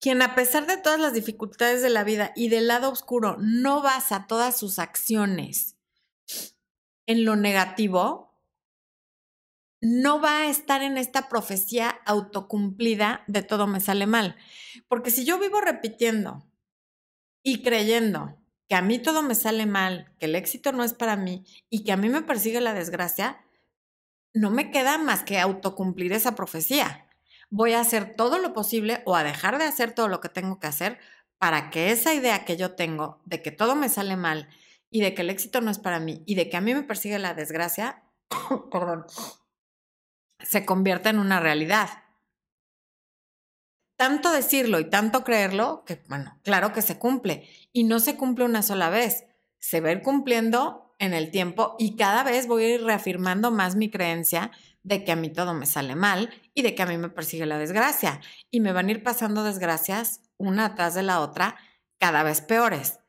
Speaker 1: Quien a pesar de todas las dificultades de la vida y del lado oscuro no basa todas sus acciones en lo negativo, no va a estar en esta profecía autocumplida de todo me sale mal. Porque si yo vivo repitiendo y creyendo que a mí todo me sale mal, que el éxito no es para mí y que a mí me persigue la desgracia, no me queda más que autocumplir esa profecía. Voy a hacer todo lo posible o a dejar de hacer todo lo que tengo que hacer para que esa idea que yo tengo de que todo me sale mal y de que el éxito no es para mí y de que a mí me persigue la desgracia, perdón, se convierta en una realidad. Tanto decirlo y tanto creerlo que, bueno, claro que se cumple y no se cumple una sola vez, se va a ir cumpliendo en el tiempo y cada vez voy a ir reafirmando más mi creencia de que a mí todo me sale mal y de que a mí me persigue la desgracia y me van a ir pasando desgracias una atrás de la otra cada vez peores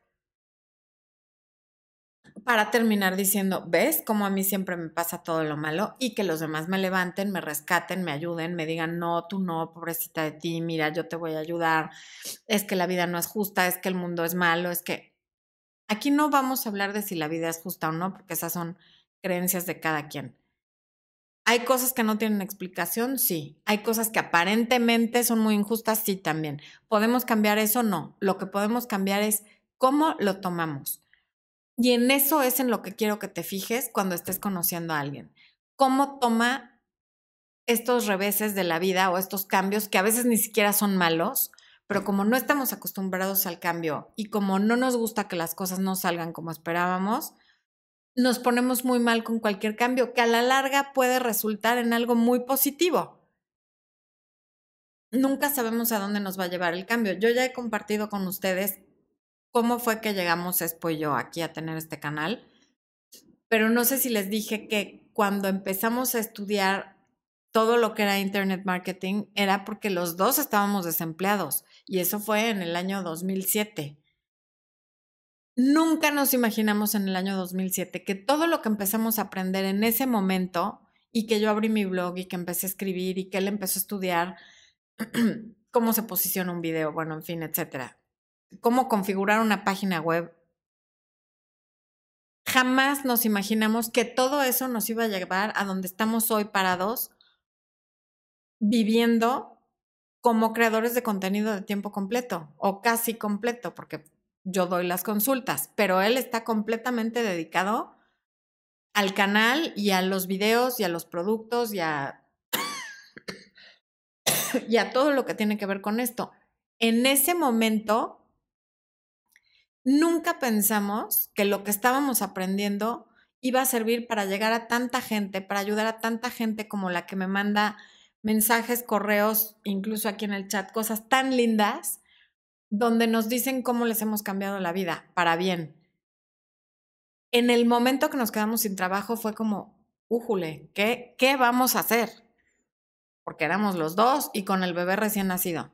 Speaker 1: para terminar diciendo, ¿ves cómo a mí siempre me pasa todo lo malo? Y que los demás me levanten, me rescaten, me ayuden, me digan, no, tú no, pobrecita de ti, mira, yo te voy a ayudar, es que la vida no es justa, es que el mundo es malo, es que aquí no vamos a hablar de si la vida es justa o no, porque esas son creencias de cada quien. ¿Hay cosas que no tienen explicación? Sí. ¿Hay cosas que aparentemente son muy injustas? Sí, también. ¿Podemos cambiar eso? No. Lo que podemos cambiar es cómo lo tomamos. Y en eso es en lo que quiero que te fijes cuando estés conociendo a alguien. Cómo toma estos reveses de la vida o estos cambios que a veces ni siquiera son malos, pero como no estamos acostumbrados al cambio y como no nos gusta que las cosas no salgan como esperábamos, nos ponemos muy mal con cualquier cambio que a la larga puede resultar en algo muy positivo. Nunca sabemos a dónde nos va a llevar el cambio. Yo ya he compartido con ustedes cómo fue que llegamos Espo y yo aquí a tener este canal, pero no sé si les dije que cuando empezamos a estudiar todo lo que era Internet Marketing era porque los dos estábamos desempleados y eso fue en el año 2007. Nunca nos imaginamos en el año 2007 que todo lo que empezamos a aprender en ese momento y que yo abrí mi blog y que empecé a escribir y que él empezó a estudiar cómo se posiciona un video, bueno, en fin, etcétera cómo configurar una página web. Jamás nos imaginamos que todo eso nos iba a llevar a donde estamos hoy parados, viviendo como creadores de contenido de tiempo completo o casi completo, porque yo doy las consultas, pero él está completamente dedicado al canal y a los videos y a los productos y a, y a todo lo que tiene que ver con esto. En ese momento nunca pensamos que lo que estábamos aprendiendo iba a servir para llegar a tanta gente, para ayudar a tanta gente como la que me manda mensajes, correos, incluso aquí en el chat, cosas tan lindas, donde nos dicen cómo les hemos cambiado la vida para bien. En el momento que nos quedamos sin trabajo fue como, újule, ¿qué, qué vamos a hacer? Porque éramos los dos y con el bebé recién nacido.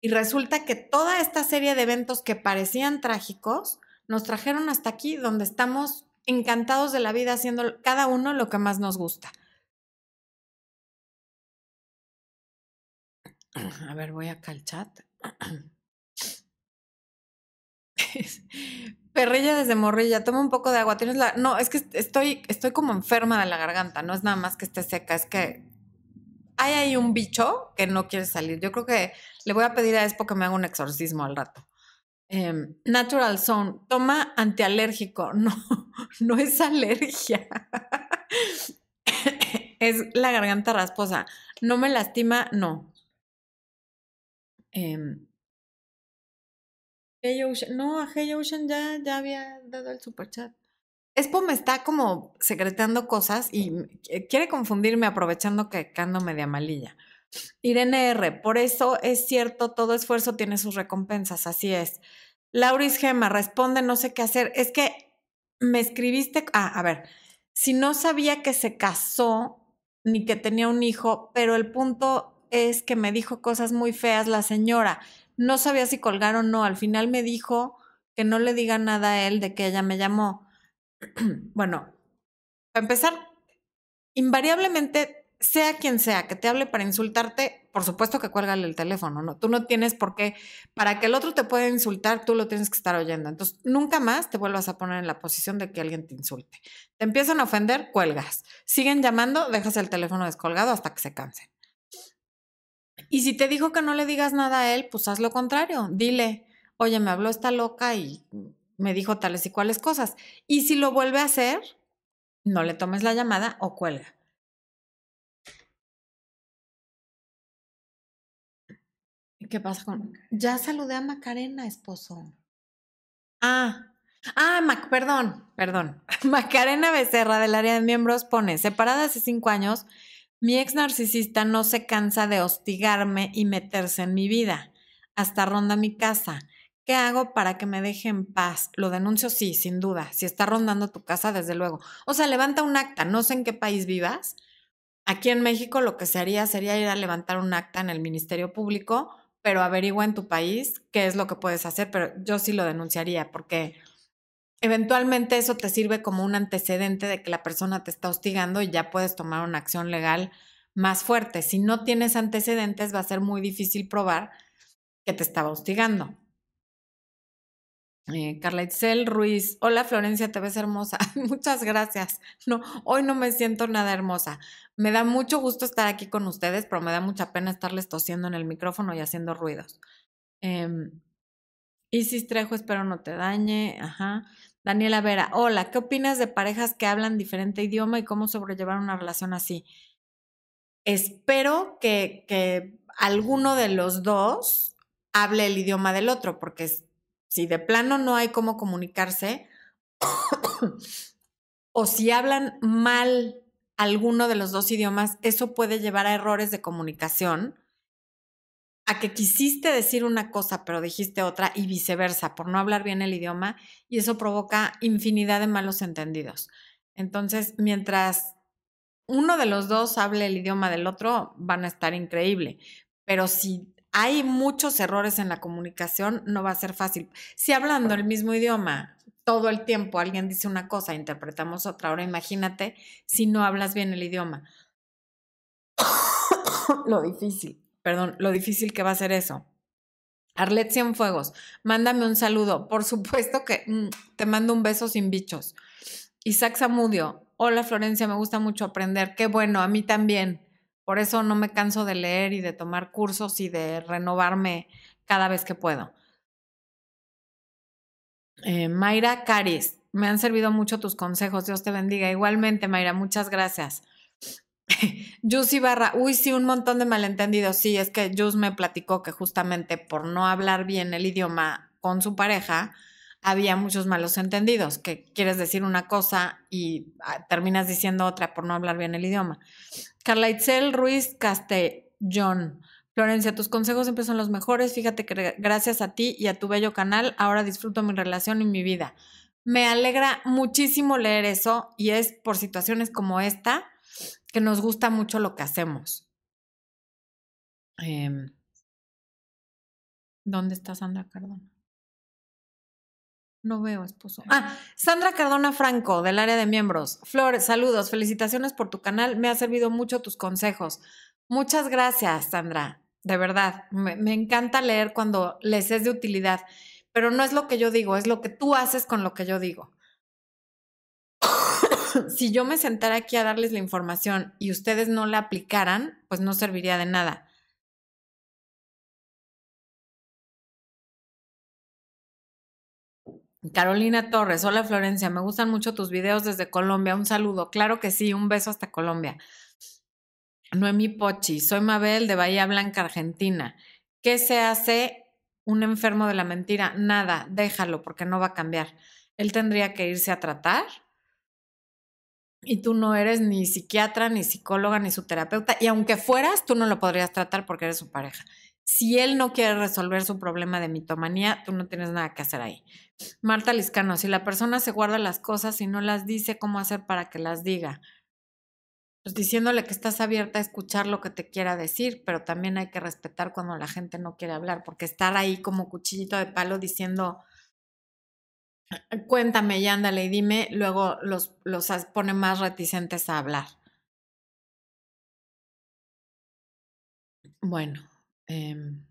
Speaker 1: Y resulta que toda esta serie de eventos que parecían trágicos nos trajeron hasta aquí, donde estamos encantados de la vida haciendo cada uno lo que más nos gusta. A ver, voy acá al chat. Perrilla desde morrilla, toma un poco de agua. Tienes la. No, es que estoy, estoy como enferma de la garganta. No es nada más que esté seca, es que hay ahí un bicho que no quiere salir. Yo creo que le voy a pedir a Expo que me haga un exorcismo al rato. Em, Natural Zone, toma antialérgico. No, no es alergia. es la garganta rasposa. No me lastima, no. Ocean, no, a Hey Ocean ya, ya había dado el superchat. Expo me está como secretando cosas y quiere confundirme aprovechando que ando media malilla. Irene R, por eso es cierto, todo esfuerzo tiene sus recompensas, así es. Lauris Gema, responde, no sé qué hacer. Es que me escribiste, ah, a ver, si no sabía que se casó ni que tenía un hijo, pero el punto es que me dijo cosas muy feas la señora. No sabía si colgar o no. Al final me dijo que no le diga nada a él de que ella me llamó. bueno, para empezar, invariablemente sea quien sea que te hable para insultarte, por supuesto que cuélgale el teléfono, ¿no? Tú no tienes por qué, para que el otro te pueda insultar, tú lo tienes que estar oyendo. Entonces, nunca más te vuelvas a poner en la posición de que alguien te insulte. Te empiezan a ofender, cuelgas. Siguen llamando, dejas el teléfono descolgado hasta que se cansen. Y si te dijo que no le digas nada a él, pues haz lo contrario. Dile, oye, me habló esta loca y me dijo tales y cuales cosas. Y si lo vuelve a hacer, no le tomes la llamada o cuelga. ¿Qué pasa con.? Ya saludé a Macarena, esposo. Ah, ah, Mac, perdón, perdón. Macarena Becerra del área de miembros pone: separada hace cinco años, mi ex narcisista no se cansa de hostigarme y meterse en mi vida. Hasta ronda mi casa. ¿Qué hago para que me deje en paz? Lo denuncio, sí, sin duda. Si está rondando tu casa, desde luego. O sea, levanta un acta. No sé en qué país vivas. Aquí en México lo que se haría sería ir a levantar un acta en el Ministerio Público pero averigua en tu país qué es lo que puedes hacer, pero yo sí lo denunciaría porque eventualmente eso te sirve como un antecedente de que la persona te está hostigando y ya puedes tomar una acción legal más fuerte. Si no tienes antecedentes, va a ser muy difícil probar que te estaba hostigando. Eh, Carla Itzel Ruiz, hola Florencia, te ves hermosa. Muchas gracias. No, hoy no me siento nada hermosa. Me da mucho gusto estar aquí con ustedes, pero me da mucha pena estarles tosiendo en el micrófono y haciendo ruidos. Eh, Isis Trejo, espero no te dañe. Ajá. Daniela Vera, hola, ¿qué opinas de parejas que hablan diferente idioma y cómo sobrellevar una relación así? Espero que, que alguno de los dos hable el idioma del otro, porque es si de plano no hay cómo comunicarse, o si hablan mal alguno de los dos idiomas, eso puede llevar a errores de comunicación, a que quisiste decir una cosa pero dijiste otra y viceversa por no hablar bien el idioma y eso provoca infinidad de malos entendidos. Entonces, mientras uno de los dos hable el idioma del otro, van a estar increíble. Pero si hay muchos errores en la comunicación, no va a ser fácil. Si hablando el mismo idioma todo el tiempo alguien dice una cosa, interpretamos otra, ahora imagínate si no hablas bien el idioma. lo difícil, perdón, lo difícil que va a ser eso. Arlet Cienfuegos, mándame un saludo. Por supuesto que mm, te mando un beso sin bichos. Isaac Zamudio, hola Florencia, me gusta mucho aprender. Qué bueno, a mí también. Por eso no me canso de leer y de tomar cursos y de renovarme cada vez que puedo. Eh, Mayra Caris, me han servido mucho tus consejos, Dios te bendiga. Igualmente, Mayra, muchas gracias. Jus Barra, uy, sí, un montón de malentendidos. Sí, es que Jus me platicó que justamente por no hablar bien el idioma con su pareja, había muchos malos entendidos, que quieres decir una cosa y ah, terminas diciendo otra por no hablar bien el idioma. Carla Itzel Ruiz Castellón. Florencia, tus consejos siempre son los mejores. Fíjate que gracias a ti y a tu bello canal, ahora disfruto mi relación y mi vida. Me alegra muchísimo leer eso y es por situaciones como esta que nos gusta mucho lo que hacemos. Em, ¿Dónde está Sandra Cardona? No veo, esposo. Ah, Sandra Cardona Franco, del área de miembros. Flores, saludos, felicitaciones por tu canal. Me ha servido mucho tus consejos. Muchas gracias, Sandra. De verdad, me, me, encanta leer cuando les es de utilidad, pero no es lo que yo digo, es lo que tú haces con lo que yo digo. si yo me sentara aquí a darles la información y ustedes no la aplicaran, pues no serviría de nada. Carolina Torres, hola Florencia, me gustan mucho tus videos desde Colombia, un saludo, claro que sí, un beso hasta Colombia. Noemi Pochi, soy Mabel de Bahía Blanca, Argentina. ¿Qué se hace un enfermo de la mentira? Nada, déjalo porque no va a cambiar. Él tendría que irse a tratar y tú no eres ni psiquiatra, ni psicóloga, ni su terapeuta. Y aunque fueras, tú no lo podrías tratar porque eres su pareja. Si él no quiere resolver su problema de mitomanía, tú no tienes nada que hacer ahí. Marta Liscano, si la persona se guarda las cosas y no las dice, ¿cómo hacer para que las diga? Pues diciéndole que estás abierta a escuchar lo que te quiera decir, pero también hay que respetar cuando la gente no quiere hablar, porque estar ahí como cuchillito de palo diciendo, cuéntame y ándale y dime, luego los, los pone más reticentes a hablar. Bueno, Em,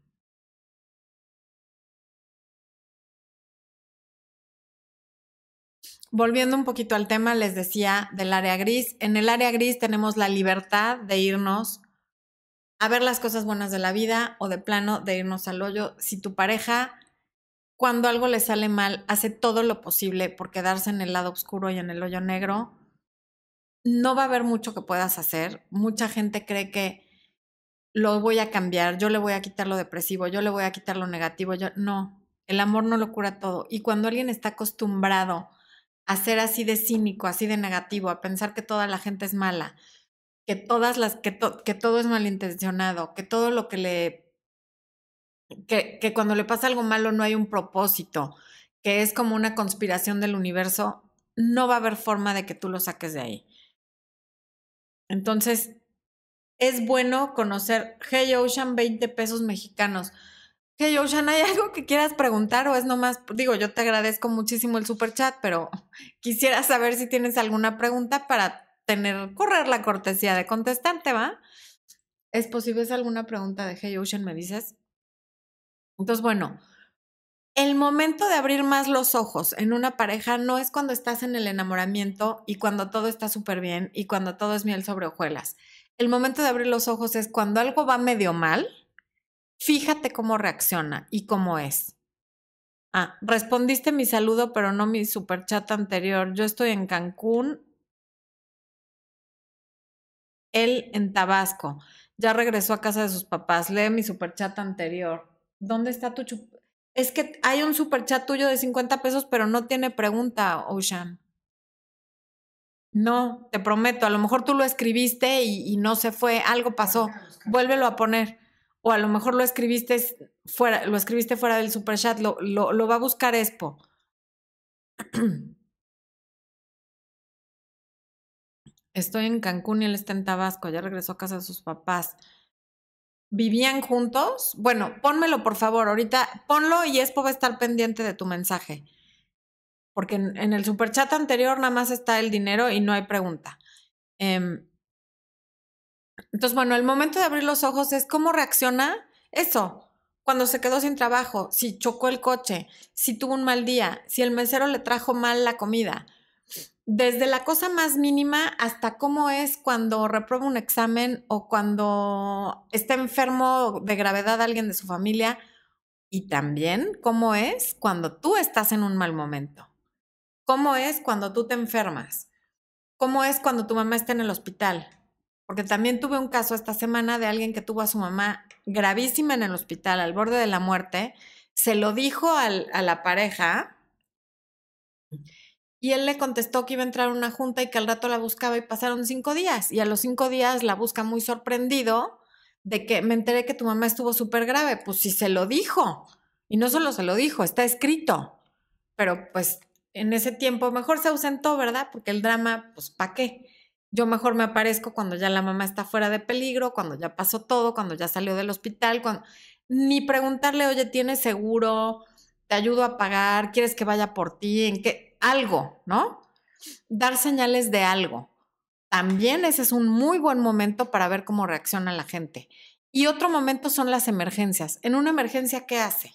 Speaker 1: volviendo un poquito al tema, les decía del área gris. En el área gris tenemos la libertad de irnos a ver las cosas buenas de la vida o de plano de irnos al hoyo. Si tu pareja, cuando algo le sale mal, hace todo lo posible por quedarse en el lado oscuro y en el hoyo negro, no va a haber mucho que puedas hacer. Mucha gente cree que lo voy a cambiar, yo le voy a quitar lo depresivo, yo le voy a quitar lo negativo, yo no, el amor no lo cura todo. Y cuando alguien está acostumbrado a ser así de cínico, así de negativo, a pensar que toda la gente es mala, que todas las, que, que todo es malintencionado, que todo lo que le, que, que cuando le pasa algo malo no hay un propósito, que es como una conspiración del universo, no va a haber forma de que tú lo saques de ahí. Entonces, es bueno conocer Hey Ocean 20 pesos mexicanos. Hey Ocean, ¿hay algo que quieras preguntar o es nomás, digo, yo te agradezco muchísimo el super chat, pero quisiera saber si tienes alguna pregunta para tener, correr la cortesía de contestarte, ¿va? ¿Es posible es alguna pregunta de Hey Ocean, me dices? Entonces, bueno, el momento de abrir más los ojos en una pareja no es cuando estás en el enamoramiento y cuando todo está súper bien y cuando todo es miel sobre hojuelas el momento de abrir los ojos es cuando algo va medio mal, fíjate cómo reacciona y cómo es. Ah, respondiste mi saludo, pero no mi superchat anterior. Yo estoy en Cancún, él en Tabasco. Ya regresó a casa de sus papás. Lee mi superchat anterior. ¿Dónde está tu chup Es que hay un superchat tuyo de 50 pesos, pero no tiene pregunta, Ocean. No, te prometo, a lo mejor tú lo escribiste y, no se fue, algo pasó, vuélvelo a poner. O a lo mejor lo escribiste fuera, lo escribiste fuera del super chat, lo, lo, lo va a buscar Expo. Estoy en Cancún y él está en Tabasco, ya regresó a casa de sus papás. ¿Vivían juntos? Bueno, pónmelo por favor, ahorita ponlo y Expo va a estar pendiente de tu mensaje porque en, el superchat anterior nada más está el dinero y no hay pregunta. Em, entonces, bueno, el momento de abrir los ojos es cómo reacciona eso. Cuando se quedó sin trabajo, si chocó el coche, si tuvo un mal día, si el mesero le trajo mal la comida. Desde la cosa más mínima hasta cómo es cuando reprueba un examen o cuando está enfermo de gravedad alguien de su familia. Y también cómo es cuando tú estás en un mal momento. ¿Cómo es cuando tú te enfermas? ¿Cómo es cuando tu mamá está en el hospital? Porque también tuve un caso esta semana de alguien que tuvo a su mamá gravísima en el hospital, al borde de la muerte. Se lo dijo al, a la pareja y él le contestó que iba a entrar a una junta y que al rato la buscaba y pasaron cinco días. Y a los cinco días la busca muy sorprendido de que me enteré que tu mamá estuvo súper grave. Pues sí se lo dijo. Y no solo se lo dijo, está escrito. Pero pues en ese tiempo mejor se ausentó, ¿verdad? Porque el drama, pues, ¿para qué? Yo mejor me aparezco cuando ya la mamá está fuera de peligro, cuando ya pasó todo, cuando ya salió del hospital, cuando... ni preguntarle, oye, ¿tienes seguro? ¿Te ayudo a pagar? ¿Quieres que vaya por ti? ¿En qué? Algo, ¿no? Dar señales de algo. También ese es un muy buen momento para ver cómo reacciona la gente. Y otro momento son las emergencias. En una emergencia, ¿qué hace?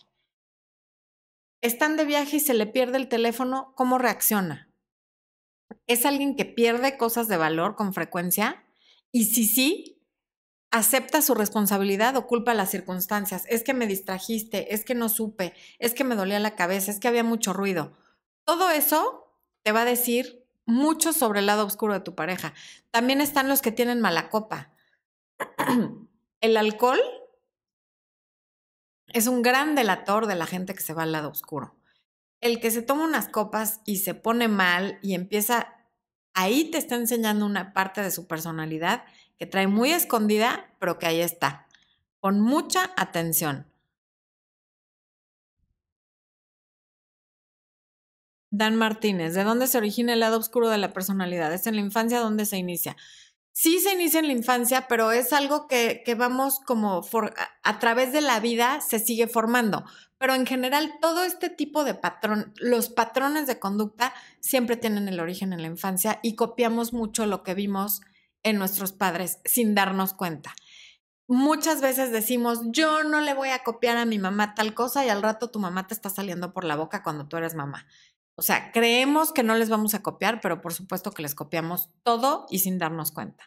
Speaker 1: Están de viaje y se le pierde el teléfono, ¿cómo reacciona? ¿Es alguien que pierde cosas de valor con frecuencia? Y si sí, acepta su responsabilidad o culpa las circunstancias. Es que me distrajiste, es que no supe, es que me dolía la cabeza, es que había mucho ruido. Todo eso te va a decir mucho sobre el lado oscuro de tu pareja. También están los que tienen mala copa. el alcohol es un gran delator de la gente que se va al lado oscuro. El que se toma unas copas y se pone mal y empieza, ahí te está enseñando una parte de su personalidad que trae muy escondida, pero que ahí está. Pon mucha atención. Dan Martínez, ¿de dónde se origina el lado oscuro de la personalidad? ¿Es en la infancia donde se inicia? Sí se inicia en la infancia, pero es algo que, vamos como a través de la vida se sigue formando. Pero en general, todo este tipo de patrón, los patrones de conducta siempre tienen el origen en la infancia y copiamos mucho lo que vimos en nuestros padres sin darnos cuenta. Muchas veces decimos, yo no le voy a copiar a mi mamá tal cosa y al rato tu mamá te está saliendo por la boca cuando tú eres mamá. O sea, creemos que no les vamos a copiar, pero por supuesto que les copiamos todo y sin darnos cuenta.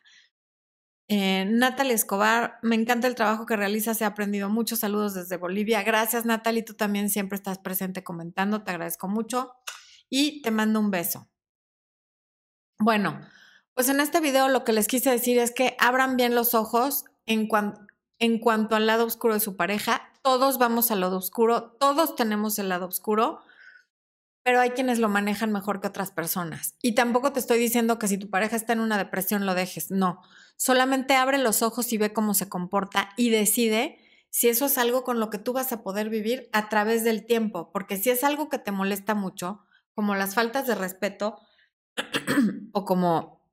Speaker 1: Eh, Natalie Escobar, me encanta el trabajo que realizas, he aprendido muchos saludos desde Bolivia. Gracias Natalie, tú también siempre estás presente comentando, te agradezco mucho y te mando un beso. Bueno, pues en este video lo que les quise decir es que abran bien los ojos en, en cuanto al lado oscuro de su pareja. Todos vamos al lado oscuro, todos tenemos el lado oscuro pero hay quienes lo manejan mejor que otras personas. Y tampoco te estoy diciendo que si tu pareja está en una depresión lo dejes, no. Solamente abre los ojos y ve cómo se comporta y decide si eso es algo con lo que tú vas a poder vivir a través del tiempo, porque si es algo que te molesta mucho, como las faltas de respeto o como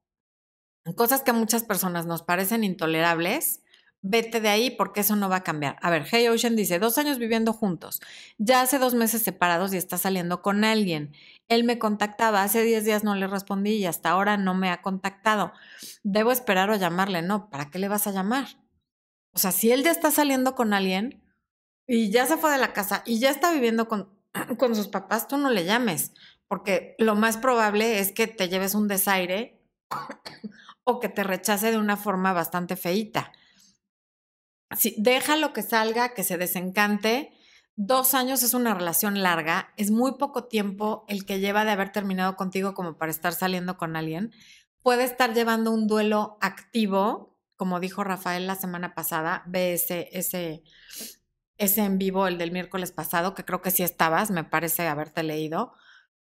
Speaker 1: cosas que a muchas personas nos parecen intolerables, vete de ahí porque eso no va a cambiar. A ver, Hey Ocean dice, dos años viviendo juntos, ya hace dos meses separados y está saliendo con alguien. Él me contactaba, hace diez días no le respondí y hasta ahora no me ha contactado. Debo esperar o llamarle, no, ¿para qué le vas a llamar? O sea, si él ya está saliendo con alguien y ya se fue de la casa y ya está viviendo con, con sus papás, tú no le llames, porque lo más probable es que te lleves un desaire o que te rechace de una forma bastante feíta sí, déjalo que salga, que se desencante. Dos años es una relación larga, es muy poco tiempo el que lleva de haber terminado contigo como para estar saliendo con alguien. Puede estar llevando un duelo activo, como dijo Rafael la semana pasada, ve ese, ese en vivo, el del miércoles pasado, que creo que sí estabas, me parece haberte leído,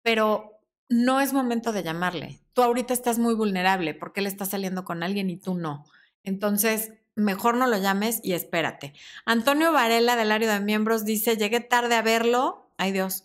Speaker 1: pero no es momento de llamarle. Tú ahorita estás muy vulnerable porque él está saliendo con alguien y tú no. Entonces, mejor no lo llames y espérate. Antonio Varela del área de miembros dice, llegué tarde a verlo. Ay Dios.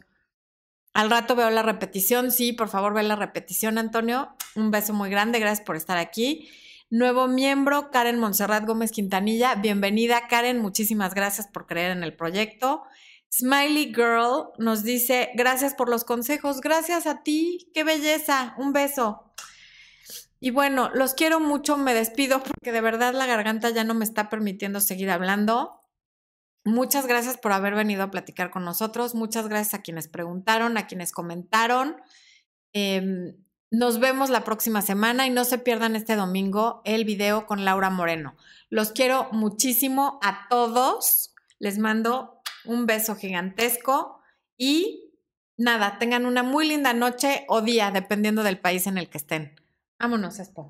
Speaker 1: Al rato veo la repetición. Sí, por favor, ve la repetición, Antonio. Un beso muy grande. Gracias por estar aquí. Nuevo miembro, Karen Monserrat Gómez Quintanilla. Bienvenida, Karen. Muchísimas gracias por creer en el proyecto. Smiley Girl nos dice, gracias por los consejos. Gracias a ti. Qué belleza. Un beso. Y bueno, los quiero mucho, me despido porque de verdad la garganta ya no me está permitiendo seguir hablando. Muchas gracias por haber venido a platicar con nosotros. Muchas gracias a quienes preguntaron, a quienes comentaron. Em, nos vemos la próxima semana y no se pierdan este domingo el video con Laura Moreno. Los quiero muchísimo a todos. Les mando un beso gigantesco y nada, tengan una muy linda noche o día, dependiendo del país en el que estén. Vámonos, Expo.